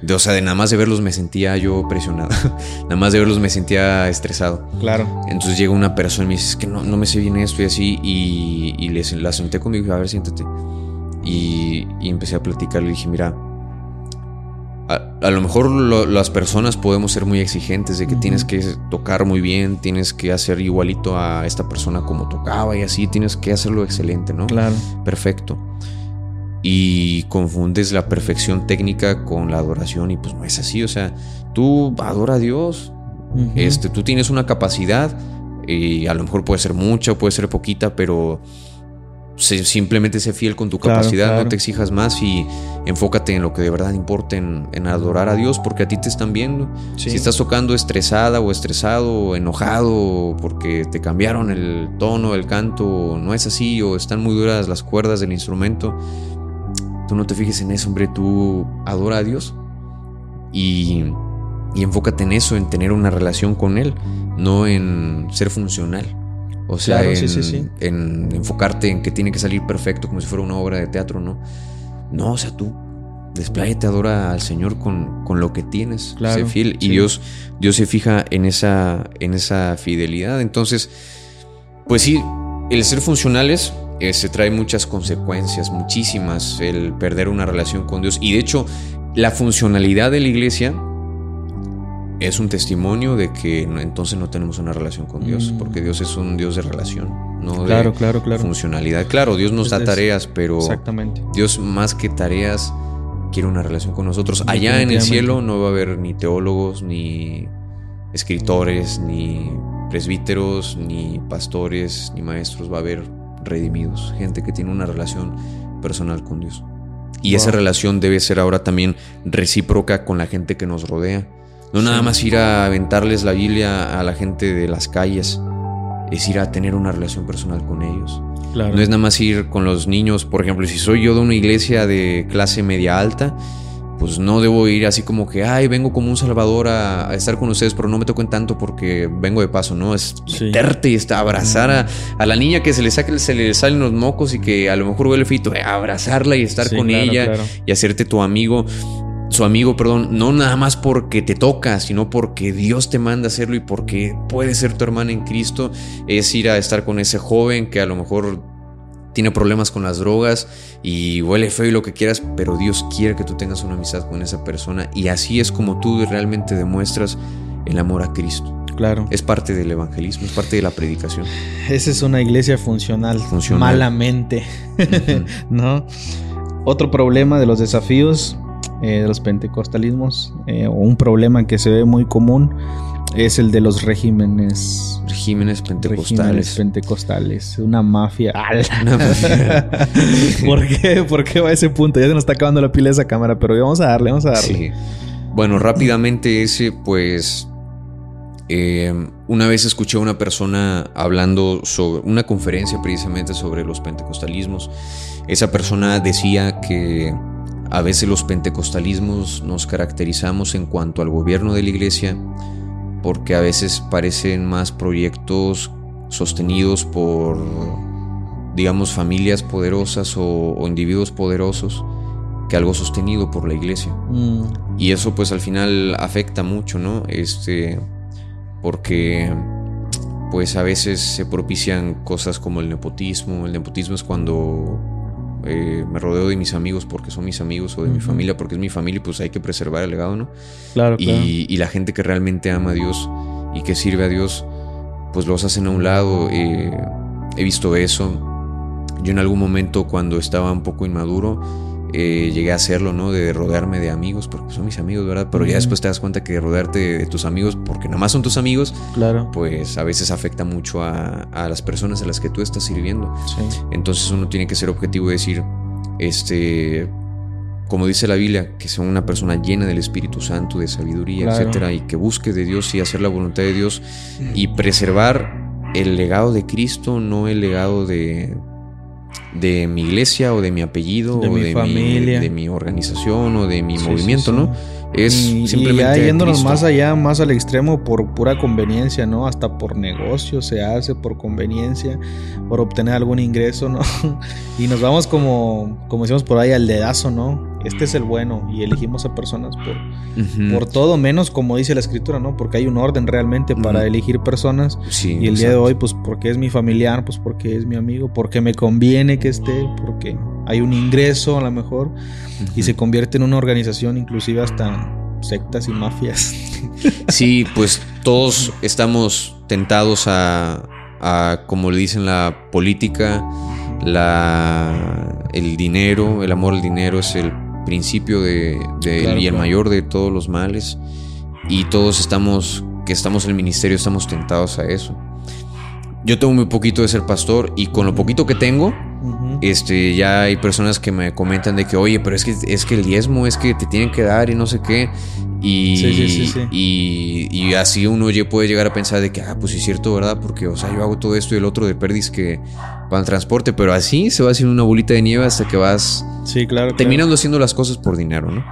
De, o sea, de nada más de verlos me sentía yo presionado. nada más de verlos me sentía estresado. Claro. Entonces llega una persona y me dice, es que no, no me sé bien esto y así. Y, y les, la senté conmigo a ver, siéntate. Y, empecé a platicar. Le dije, mira, a, lo mejor las personas podemos ser muy exigentes de que tienes que tocar muy bien, tienes que hacer igualito a esta persona como tocaba y así, tienes que hacerlo excelente, ¿no? Claro. Perfecto. Y confundes la perfección técnica con la adoración y pues no es así, o sea, tú adora a Dios, este, tú tienes una capacidad, Y a lo mejor puede ser mucha o puede ser poquita, pero simplemente sé fiel con tu capacidad, no te exijas más y enfócate en lo que de verdad importa, en, adorar a Dios, porque a ti te están viendo. Si estás tocando estresada o estresado o enojado porque te cambiaron el tono del canto, no es así, o están muy duras las cuerdas del instrumento, tú no te fijes en eso, hombre, tú adora a Dios y, y enfócate en eso, en tener una relación con Él, no en ser funcional. O sea, en, enfocarte en que tiene que salir perfecto como si fuera una obra de teatro, ¿no? No, o sea, tú despláyate, adora al Señor con, con lo que tienes. Claro, sé fiel. Y Dios, Dios se fija en esa, en esa fidelidad. Entonces, pues sí, el ser funcionales eh, se trae muchas consecuencias, muchísimas, el perder una relación con Dios. Y de hecho, la funcionalidad de la iglesia es un testimonio de que entonces no tenemos una relación con Dios, mm. porque Dios es un Dios de relación, no claro, de claro, claro. funcionalidad. Claro, Dios nos da tareas, pero exactamente. Dios más que tareas quiere una relación con nosotros. Allá en el cielo no va a haber ni teólogos, ni escritores, ni presbíteros, ni pastores, ni maestros, va a haber redimidos, gente que tiene una relación personal con Dios. Y esa relación debe ser ahora también recíproca con la gente que nos rodea. No nada más ir a aventarles la Biblia a la gente de las calles, es ir a tener una relación personal con ellos. No es nada más ir con los niños, por ejemplo, si soy yo de una iglesia de clase media alta, pues no debo ir así como que, ay, vengo como un salvador a, estar con ustedes, pero no me toquen tanto porque vengo de paso, ¿no? Es meterte y está, abrazar a, la niña que se le, saque, se le salen los mocos y que a lo mejor huele fito, eh, abrazarla y estar con ella y hacerte tu amigo su amigo, perdón, no nada más porque te toca, sino porque Dios te manda a hacerlo y porque puede ser tu hermana en Cristo, es ir a estar con ese joven que a lo mejor tiene problemas con las drogas y huele feo y lo que quieras, pero Dios quiere que tú tengas una amistad con esa persona y así es como tú realmente demuestras el amor a Cristo. Claro. Es parte del evangelismo, es parte de la predicación. Esa es una iglesia funcional, funcional. malamente, ¿no? Otro problema de los desafíos eh, de los pentecostalismos, eh, o un problema que se ve muy común, es el de los regímenes. Regímenes pentecostales. Regímenes pentecostales. Una mafia. ¿Por qué? ¿Por qué va a ese punto? Ya se nos está acabando la pila de esa cámara, pero vamos a darle, vamos a darle. Bueno, rápidamente ese, pues. Eh, una vez escuché a una persona hablando sobre una conferencia precisamente sobre los pentecostalismos. Esa persona decía que a veces los pentecostalismos nos caracterizamos en cuanto al gobierno de la iglesia porque a veces parecen más proyectos sostenidos por, digamos, familias poderosas o, individuos poderosos que algo sostenido por la iglesia. Mm. Y eso pues al final afecta mucho, ¿no? Este, porque pues a veces se propician cosas como el nepotismo. El nepotismo es cuando eh, me rodeo de mis amigos porque son mis amigos o de mi familia porque es mi familia y pues hay que preservar el legado, ¿no? Claro, y, y, la gente que realmente ama a Dios y que sirve a Dios, pues los hacen a un lado. Eh, he visto eso. Yo en algún momento cuando estaba un poco inmaduro, eh, llegué a hacerlo, ¿no? De rodearme de amigos, porque son mis amigos, ¿verdad? Pero ya después te das cuenta que rodearte de, tus amigos, porque nada más son tus amigos, claro. pues a veces afecta mucho a, las personas a las que tú estás sirviendo. Entonces uno tiene que ser objetivo y decir, este, como dice la Biblia, que sea una persona llena del Espíritu Santo, de sabiduría, etcétera, y que busque de Dios y hacer la voluntad de Dios y preservar el legado de Cristo, no el legado de de mi iglesia o de mi apellido o de mi, de mi organización o de mi movimiento, ¿no? Es simplemente. Y ya yéndonos más allá, más al extremo, por pura conveniencia, ¿no? Hasta por negocio se hace, por conveniencia, por obtener algún ingreso, ¿no? y nos vamos como, como decimos por ahí, al dedazo, ¿no? Este es el bueno y elegimos a personas por, por todo menos como dice la escritura, ¿no? Porque hay un orden realmente para elegir personas. y el día de hoy, pues porque es mi familiar, pues porque es mi amigo, porque me conviene que esté, porque hay un ingreso a lo mejor y se convierte en una organización inclusive hasta sectas y mafias. Sí, pues todos estamos tentados a, a como le dicen la política, la, el dinero, el amor al dinero es el principio de, y el mayor de todos los males. Y todos estamos, que estamos en el ministerio, estamos tentados a eso. yo tengo muy poquito de ser pastor y con lo poquito que tengo, este, ya hay personas que me comentan de que, oye, pero es que, es que el diezmo es que te tienen que dar y no sé qué. Y, y, así uno puede llegar a pensar de que, ah, pues sí es cierto, ¿verdad? Porque, o sea, yo hago todo esto y el otro de perdis que van al transporte, pero así se va haciendo una bolita de nieve hasta que vas sí, claro, terminando haciendo las cosas por dinero, ¿no?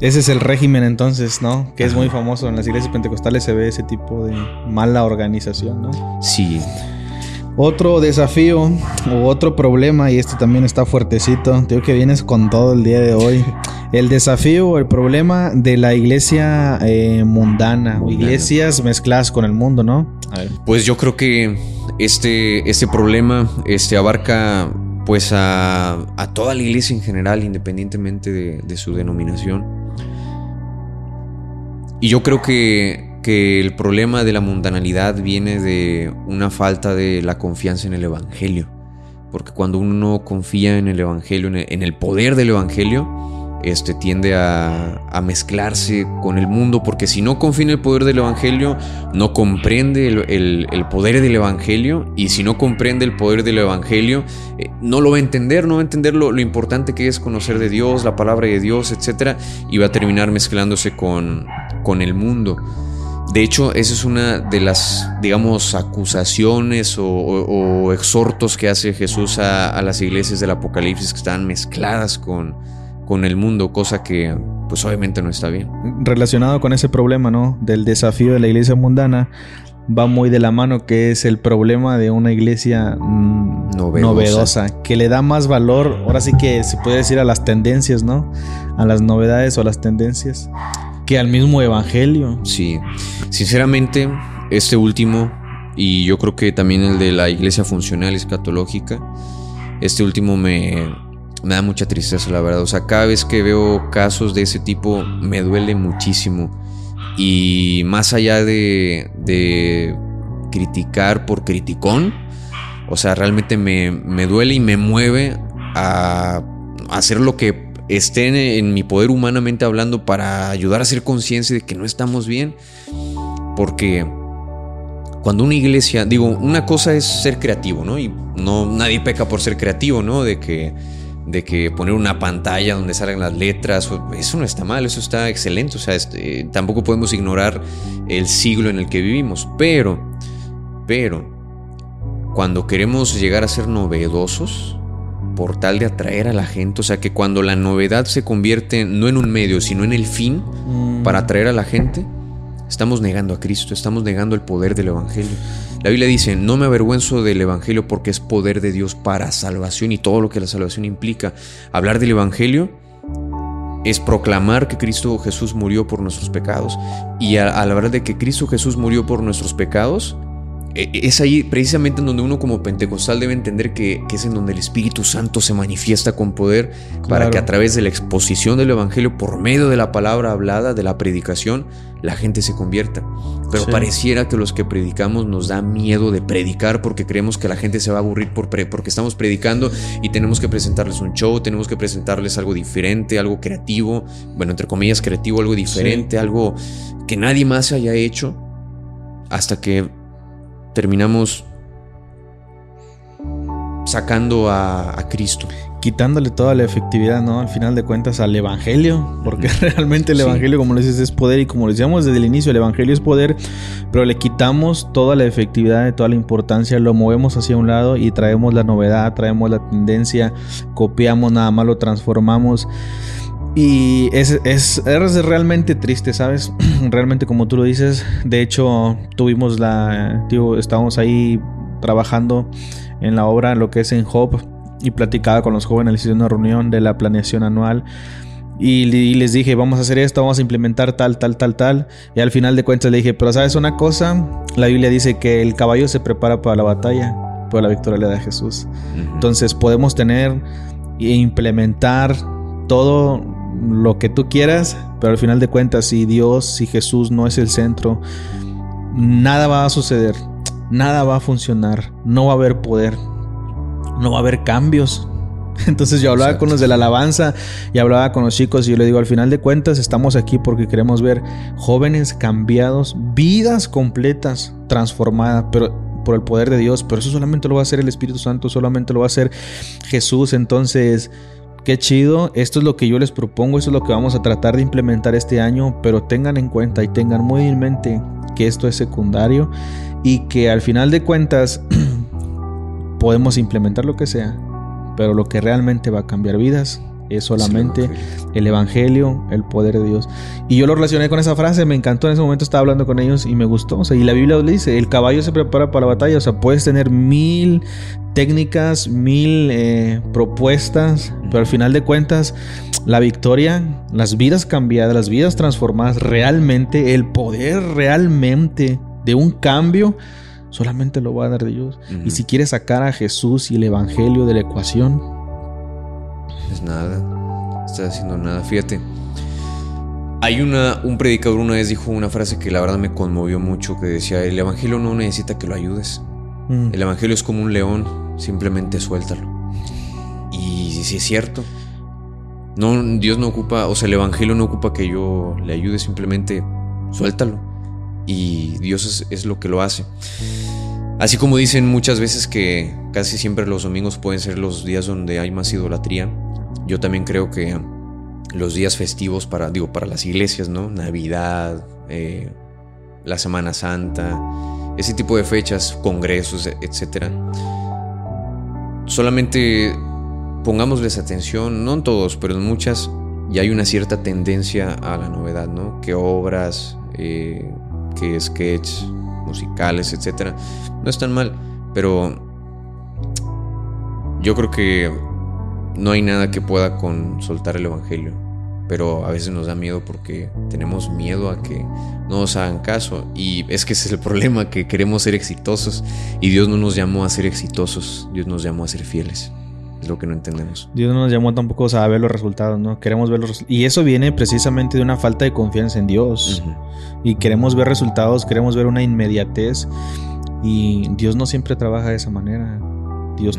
Ese es el régimen entonces, ¿no? Que es muy famoso. En las iglesias pentecostales se ve ese tipo de mala organización, ¿no? Sí. Otro desafío o otro problema, y este también está fuertecito, digo que vienes con todo el día de hoy. El desafío o el problema de la iglesia eh, mundana o iglesias mezcladas con el mundo, ¿no? Pues yo creo que este, este problema este, abarca pues a, toda la iglesia en general, independientemente de, de su denominación. Y yo creo que que el problema de la mundanalidad viene de una falta de la confianza en el Evangelio. Porque cuando uno confía en el Evangelio, en el poder del Evangelio, este, tiende a, mezclarse con el mundo, porque si no confía en el poder del Evangelio, no comprende el, poder del Evangelio, y si no comprende el poder del Evangelio, eh, no lo va a entender, no va a entender lo, importante que es conocer de Dios, la palabra de Dios, etc. Y va a terminar mezclándose con el mundo. De hecho, esa es una de las, digamos, acusaciones o, exhortos que hace Jesús a, las iglesias del Apocalipsis que están mezcladas con, con el mundo, cosa que pues obviamente no está bien. Relacionado con ese problema, ¿no? Del desafío de la iglesia mundana, va muy de la mano que es el problema de una iglesia mm, novedosa. que le da más valor, ahora sí que se puede decir a las tendencias, ¿no? A las novedades o a las tendencias que al mismo evangelio. Sí, sinceramente, este último, y yo creo que también el de la iglesia funcional escatológica, este último me, me da mucha tristeza, la verdad. O sea, cada vez que veo casos de ese tipo, me duele muchísimo. Y más allá de, de criticar por criticón, o sea, realmente me, me duele y me mueve a hacer lo que estén en mi poder humanamente hablando para ayudar a hacer conciencia de que no estamos bien. Porque cuando una iglesia, digo, una cosa es ser creativo, ¿no? Y no nadie peca por ser creativo, ¿no? De que de que poner una pantalla donde salgan las letras, eso no está mal, eso está excelente, o sea, este, tampoco podemos ignorar el siglo en el que vivimos, pero, pero, cuando queremos llegar a ser novedosos, por tal de atraer a la gente. O sea que cuando la novedad se convierte no en un medio, sino en el fin mm. para atraer a la gente, estamos negando a Cristo, estamos negando el poder del Evangelio. La Biblia dice, no me avergüenzo del Evangelio porque es poder de Dios para salvación y todo lo que la salvación implica. Hablar del Evangelio es proclamar que Cristo Jesús murió por nuestros pecados. Y a, la verdad de que Cristo Jesús murió por nuestros pecados, es ahí precisamente en donde uno como pentecostal debe entender que, es en donde el Espíritu Santo se manifiesta con poder para que a través de la exposición del Evangelio, por medio de la palabra hablada, de la predicación, la gente se convierta. Pero pareciera que los que predicamos nos da miedo de predicar porque creemos que la gente se va a aburrir por porque estamos predicando y tenemos que presentarles un show, tenemos que presentarles algo diferente, algo creativo, bueno, entre comillas creativo, algo diferente, algo que nadie más haya hecho, hasta que terminamos sacando a, Cristo. Quitándole toda la efectividad, ¿no? Al final de cuentas al Evangelio, porque realmente el Evangelio, como lo dices, es poder y como lo decíamos desde el inicio, el Evangelio es poder, pero le quitamos toda la efectividad, toda la importancia, lo movemos hacia un lado y traemos la novedad, traemos la tendencia, copiamos, nada más lo transformamos. Y es, es, realmente triste, ¿sabes? realmente como tú lo dices. De hecho, tuvimos la... Tío, estábamos ahí trabajando en la obra, lo que es en Hope, y platicaba con los jóvenes, hice una reunión de la planeación anual. Y, les dije, vamos a hacer esto, vamos a implementar tal, tal, tal, tal. Y al final de cuentas le dije, pero sabes una cosa, la Biblia dice que el caballo se prepara para la batalla, pero la victoria le da a Jesús. Entonces podemos tener e implementar todo lo que tú quieras, pero al final de cuentas, si Dios, si Jesús no es el centro, nada va a suceder, nada va a funcionar, no va a haber poder, no va a haber cambios. Entonces yo hablaba con los de la alabanza y hablaba con los chicos y yo le digo, al final de cuentas estamos aquí porque queremos ver jóvenes cambiados, vidas completas transformadas, pero por el poder de Dios, pero eso solamente lo va a hacer el Espíritu Santo, solamente lo va a hacer Jesús. Entonces, qué chido, esto es lo que yo les propongo, esto es lo que vamos a tratar de implementar este año, pero tengan en cuenta y tengan muy en mente que esto es secundario y que al final de cuentas podemos implementar lo que sea, pero lo que realmente va a cambiar vidas es solamente el evangelio. el poder de Dios. Y yo lo relacioné con esa frase, me encantó en ese momento, estaba hablando con ellos y me gustó. O sea, y la Biblia le dice, el caballo se prepara para la batalla, o sea, puedes tener mil técnicas, mil eh, propuestas, pero al final de cuentas, la victoria, las vidas cambiadas, las vidas transformadas, realmente, el poder realmente de un cambio, solamente lo va a dar Dios. Y si quieres sacar a Jesús y el Evangelio de la ecuación, es nada. Estás haciendo nada. Fíjate. Hay una, un predicador una vez dijo una frase que la verdad me conmovió mucho, que decía, el Evangelio no necesita que lo ayudes. Mm. El Evangelio es como un león, simplemente suéltalo. Y si es cierto. No, Dios no ocupa, o sea, el Evangelio no ocupa que yo le ayude, simplemente suéltalo. Y Dios es, es lo que lo hace. Así como dicen muchas veces que casi siempre los domingos pueden ser los días donde hay más idolatría, yo también creo que los días festivos para, digo, para las iglesias, ¿no? Navidad, eh, la Semana Santa, ese tipo de fechas, congresos, etc. Solamente pongámosles atención, no en todos, pero en muchas, y hay una cierta tendencia a la novedad, ¿no? Que obras, eh, que sketches musicales, etc. No están mal, pero yo creo que no hay nada que pueda con soltar el Evangelio, pero a veces nos da miedo porque tenemos miedo a que no nos hagan caso. Y es que ese es el problema, que queremos ser exitosos y Dios no nos llamó a ser exitosos, Dios nos llamó a ser fieles. Es lo que no entendemos. Dios no nos llamó tampoco a ver los resultados, ¿no? Queremos ver los Y eso viene precisamente de una falta de confianza en Dios. Y queremos ver resultados, queremos ver una inmediatez. Y Dios no siempre trabaja de esa manera. Dios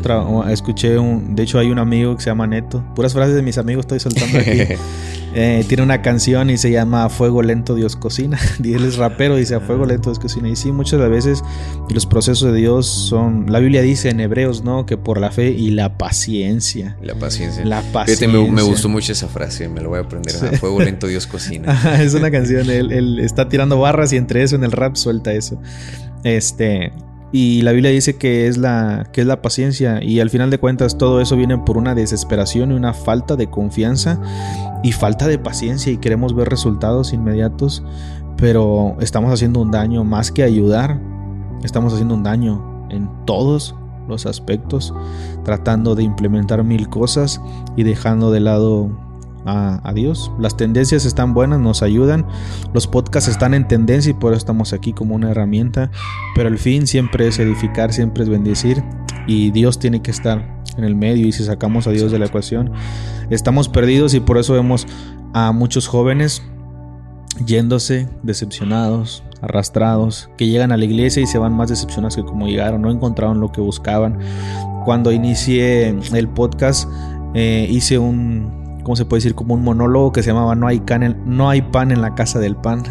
escuché un, de hecho hay un amigo que se llama Neto, puras frases de mis amigos estoy soltando aquí. Eh, tiene una canción y se llama Fuego Lento Dios Cocina. Y él es rapero y dice a Fuego Lento Dios Cocina. Y sí, muchas de veces los procesos de Dios son, la Biblia dice en Hebreos, ¿no? Que por la fe y la paciencia. La paciencia. La paciencia. me, gustó mucho esa frase, me lo voy a aprender. A Fuego Lento Dios Cocina. es una canción, él, él está tirando barras y entre eso en el rap suelta eso. Este, y la Biblia dice que es la que es la paciencia y al final de cuentas todo eso viene por una desesperación y una falta de confianza y falta de paciencia y queremos ver resultados inmediatos, pero estamos haciendo un daño más que ayudar. Estamos haciendo un daño en todos los aspectos, tratando de implementar mil cosas y dejando de lado a, Dios. Las tendencias están buenas, nos ayudan. Los podcasts están en tendencia y por eso estamos aquí como una herramienta. Pero el fin siempre es edificar, siempre es bendecir. Y Dios tiene que estar en el medio. Y si sacamos a Dios de la ecuación, estamos perdidos y por eso vemos a muchos jóvenes yéndose decepcionados, arrastrados, que llegan a la iglesia y se van más decepcionados que como llegaron, no encontraron lo que buscaban. Cuando inicié el podcast, eh, hice un, ¿cómo se puede decir? Como un monólogo que se llamaba No hay, no hay pan en la casa del pan,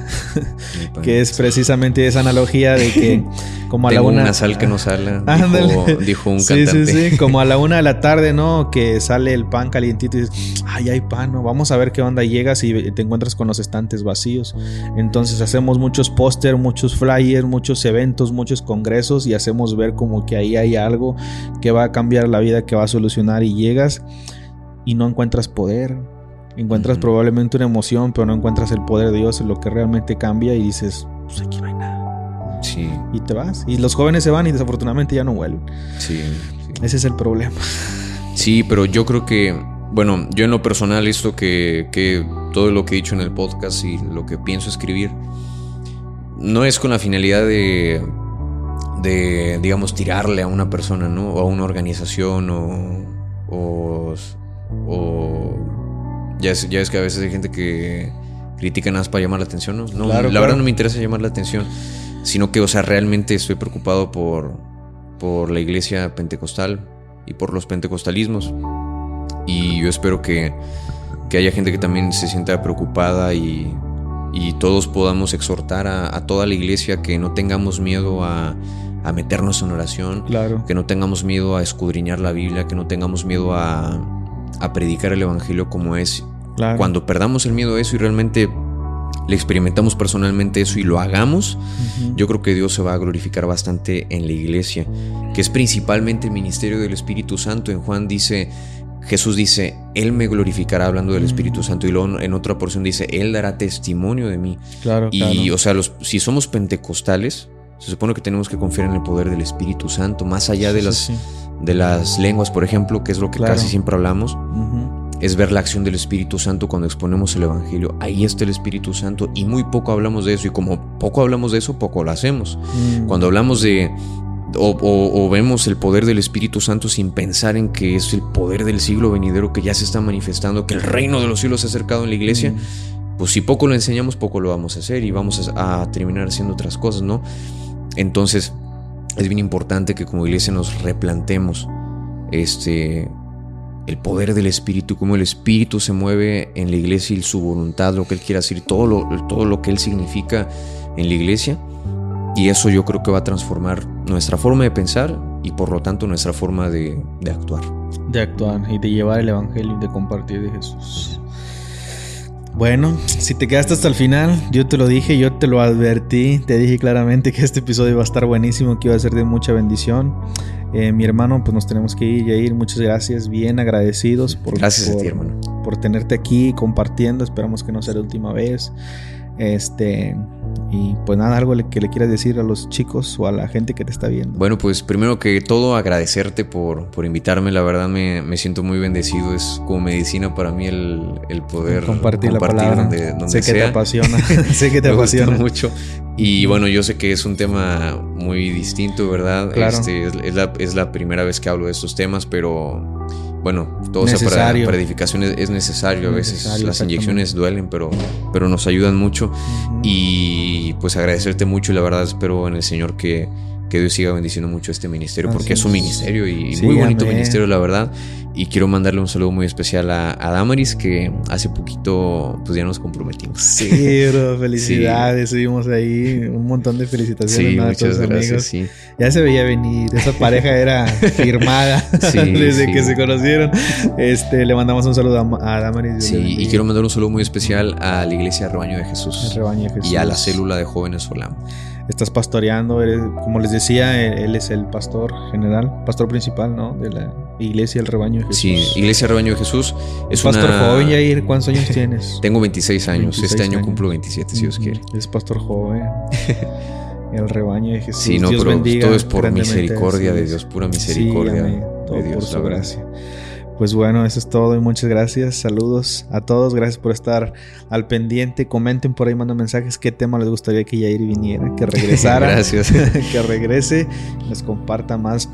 que es precisamente esa analogía de que como a la una... una sal que no sale, dijo, dijo, un cantante. Sí, sí, sí, como a la una de la tarde, ¿no? Que sale el pan calientito y dices, ay, hay pan, ¿no? Vamos a ver qué onda. llegas y te encuentras con los estantes vacíos. Entonces hacemos muchos póster, muchos flyers, muchos eventos, muchos congresos y hacemos ver como que ahí hay algo que va a cambiar la vida, que va a solucionar y llegas y no encuentras poder. Encuentras probablemente una emoción, pero no encuentras el poder de Dios en lo que realmente cambia y dices, pues aquí no hay nada. Sí. Y te vas. Y los jóvenes se van y desafortunadamente ya no vuelven. Sí. Ese es el problema. Sí, pero yo creo que, bueno, yo en lo personal, esto que, que todo lo que he dicho en el podcast y lo que pienso escribir, no es con la finalidad de, de digamos, tirarle a una persona, ¿no? O a una organización o, o o ya es, ya es que a veces hay gente que critica nada más para llamar la atención, ¿no? la verdad no me interesa llamar la atención, sino que, o sea, realmente estoy preocupado por, por la iglesia pentecostal y por los pentecostalismos. Y yo espero que, que haya gente que también se sienta preocupada y, y todos podamos exhortar a, toda la iglesia que no tengamos miedo a, a meternos en oración, claro. que no tengamos miedo a escudriñar la Biblia, que no tengamos miedo a, a predicar el Evangelio como es. Cuando perdamos el miedo a eso y realmente le experimentamos personalmente eso y lo hagamos, yo creo que Dios se va a glorificar bastante en la iglesia, que es principalmente el ministerio del Espíritu Santo. En Juan dice, Jesús dice, Él me glorificará hablando del Espíritu Santo y luego en otra porción dice, Él dará testimonio de mí. Claro. Y o sea, los, si somos pentecostales, se supone que tenemos que confiar en el poder del Espíritu Santo, más allá de, las, de las lenguas, por ejemplo, que es lo que casi siempre hablamos es ver la acción del Espíritu Santo cuando exponemos el Evangelio. Ahí está el Espíritu Santo y muy poco hablamos de eso y como poco hablamos de eso, poco lo hacemos. Mm. Cuando hablamos de... O, vemos el poder del Espíritu Santo sin pensar en que es el poder del siglo venidero que ya se está manifestando, que el reino de los cielos se ha acercado en la iglesia, mm. pues si poco lo enseñamos, poco lo vamos a hacer y vamos a, a terminar haciendo otras cosas, ¿no? Entonces, es bien importante que como iglesia nos replantemos este el poder del Espíritu, cómo el Espíritu se mueve en la iglesia y su voluntad, lo que Él quiere decir, todo lo, todo lo que Él significa en la iglesia. Y eso yo creo que va a transformar nuestra forma de pensar y por lo tanto nuestra forma de, de actuar. De actuar y de llevar el Evangelio y de compartir de Jesús. Bueno, si te quedaste hasta el final, yo te lo dije, yo te lo advertí, te dije claramente que este episodio iba a estar buenísimo, que iba a ser de mucha bendición. Eh, mi hermano, pues nos tenemos que ir, ir. Muchas gracias, bien agradecidos por, gracias hermano. por tenerte aquí compartiendo. Esperamos que no sea la última vez. Este, y pues nada, algo que le quieras decir a los chicos o a la gente que te está viendo. Bueno, pues primero que todo agradecerte por, por invitarme, la verdad me, me siento muy bendecido, es como medicina para mí el, el poder compartir, la palabra. donde, sé que te apasiona, sé que te apasiona mucho. Y bueno, yo sé que es un tema muy distinto, ¿verdad? Claro. Este, es, la, es la primera vez que hablo de estos temas, pero bueno, todo sea para, para, edificación es, necesario. A veces las inyecciones duelen, pero, pero nos ayudan mucho. Y pues agradecerte mucho y la verdad espero en el Señor que, que Dios siga bendiciendo mucho este ministerio, porque es un ministerio y muy bonito ministerio, la verdad. Y quiero mandarle un saludo muy especial a, Damaris, que hace poquito pues ya nos comprometimos. Sí, bro, felicidades. Subimos ahí un montón de felicitaciones sí, a muchas gracias, Sí. Ya se veía venir, esa pareja era firmada desde que se conocieron. Este, le mandamos un saludo a, Damaris. Sí, y quiero mandar un saludo muy especial a la iglesia Rebaño de Jesús. Rebaño de Jesús. Y a la célula de jóvenes Solam estás pastoreando, eres, como les decía, él es el pastor general, pastor principal, ¿no? De la iglesia El Rebaño de Jesús. Sí, Iglesia Rebaño de Jesús. Es pastor joven, Yair, ¿cuántos años tienes? Tengo 26 años, este año cumplo 27, si Dios quiere. Es pastor joven. el rebaño de Jesús. Sí, no, pero todo es por misericordia de Dios, pura misericordia de Dios. Por su gracia. Pues bueno, eso es todo y muchas gracias. Saludos a todos. Gracias por estar al pendiente. Comenten por ahí, manden mensajes qué tema les gustaría que Yair viniera, que regresara. gracias. que regrese, les comparta más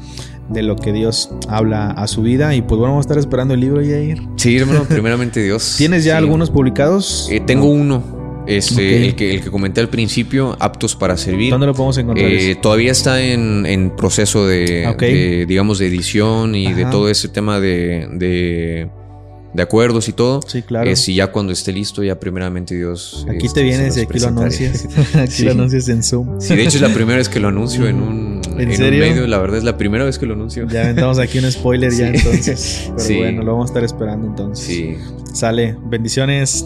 de lo que Dios habla a su vida. Y pues bueno, vamos a estar esperando el libro, Yair. Sí, hermano, primeramente Dios. ¿Tienes ya algunos publicados? Eh, tengo uno. Este, el, que, el que comenté al principio, aptos para servir. ¿Dónde lo podemos encontrar? Eh, todavía está en, proceso de, digamos, de edición y de todo ese tema de, de, acuerdos y todo. Sí, claro. Eh, si ya cuando esté listo, ya primeramente Dios. Aquí te vienes y aquí lo anuncias. aquí lo anuncias en Zoom. Sí, de hecho es la primera vez que lo anuncio en un, ¿En, medio. La verdad es la primera vez que lo anuncio. Ya aventamos aquí un spoiler ya entonces. Pero bueno, lo vamos a estar esperando entonces. Sí. Sale. Bendiciones.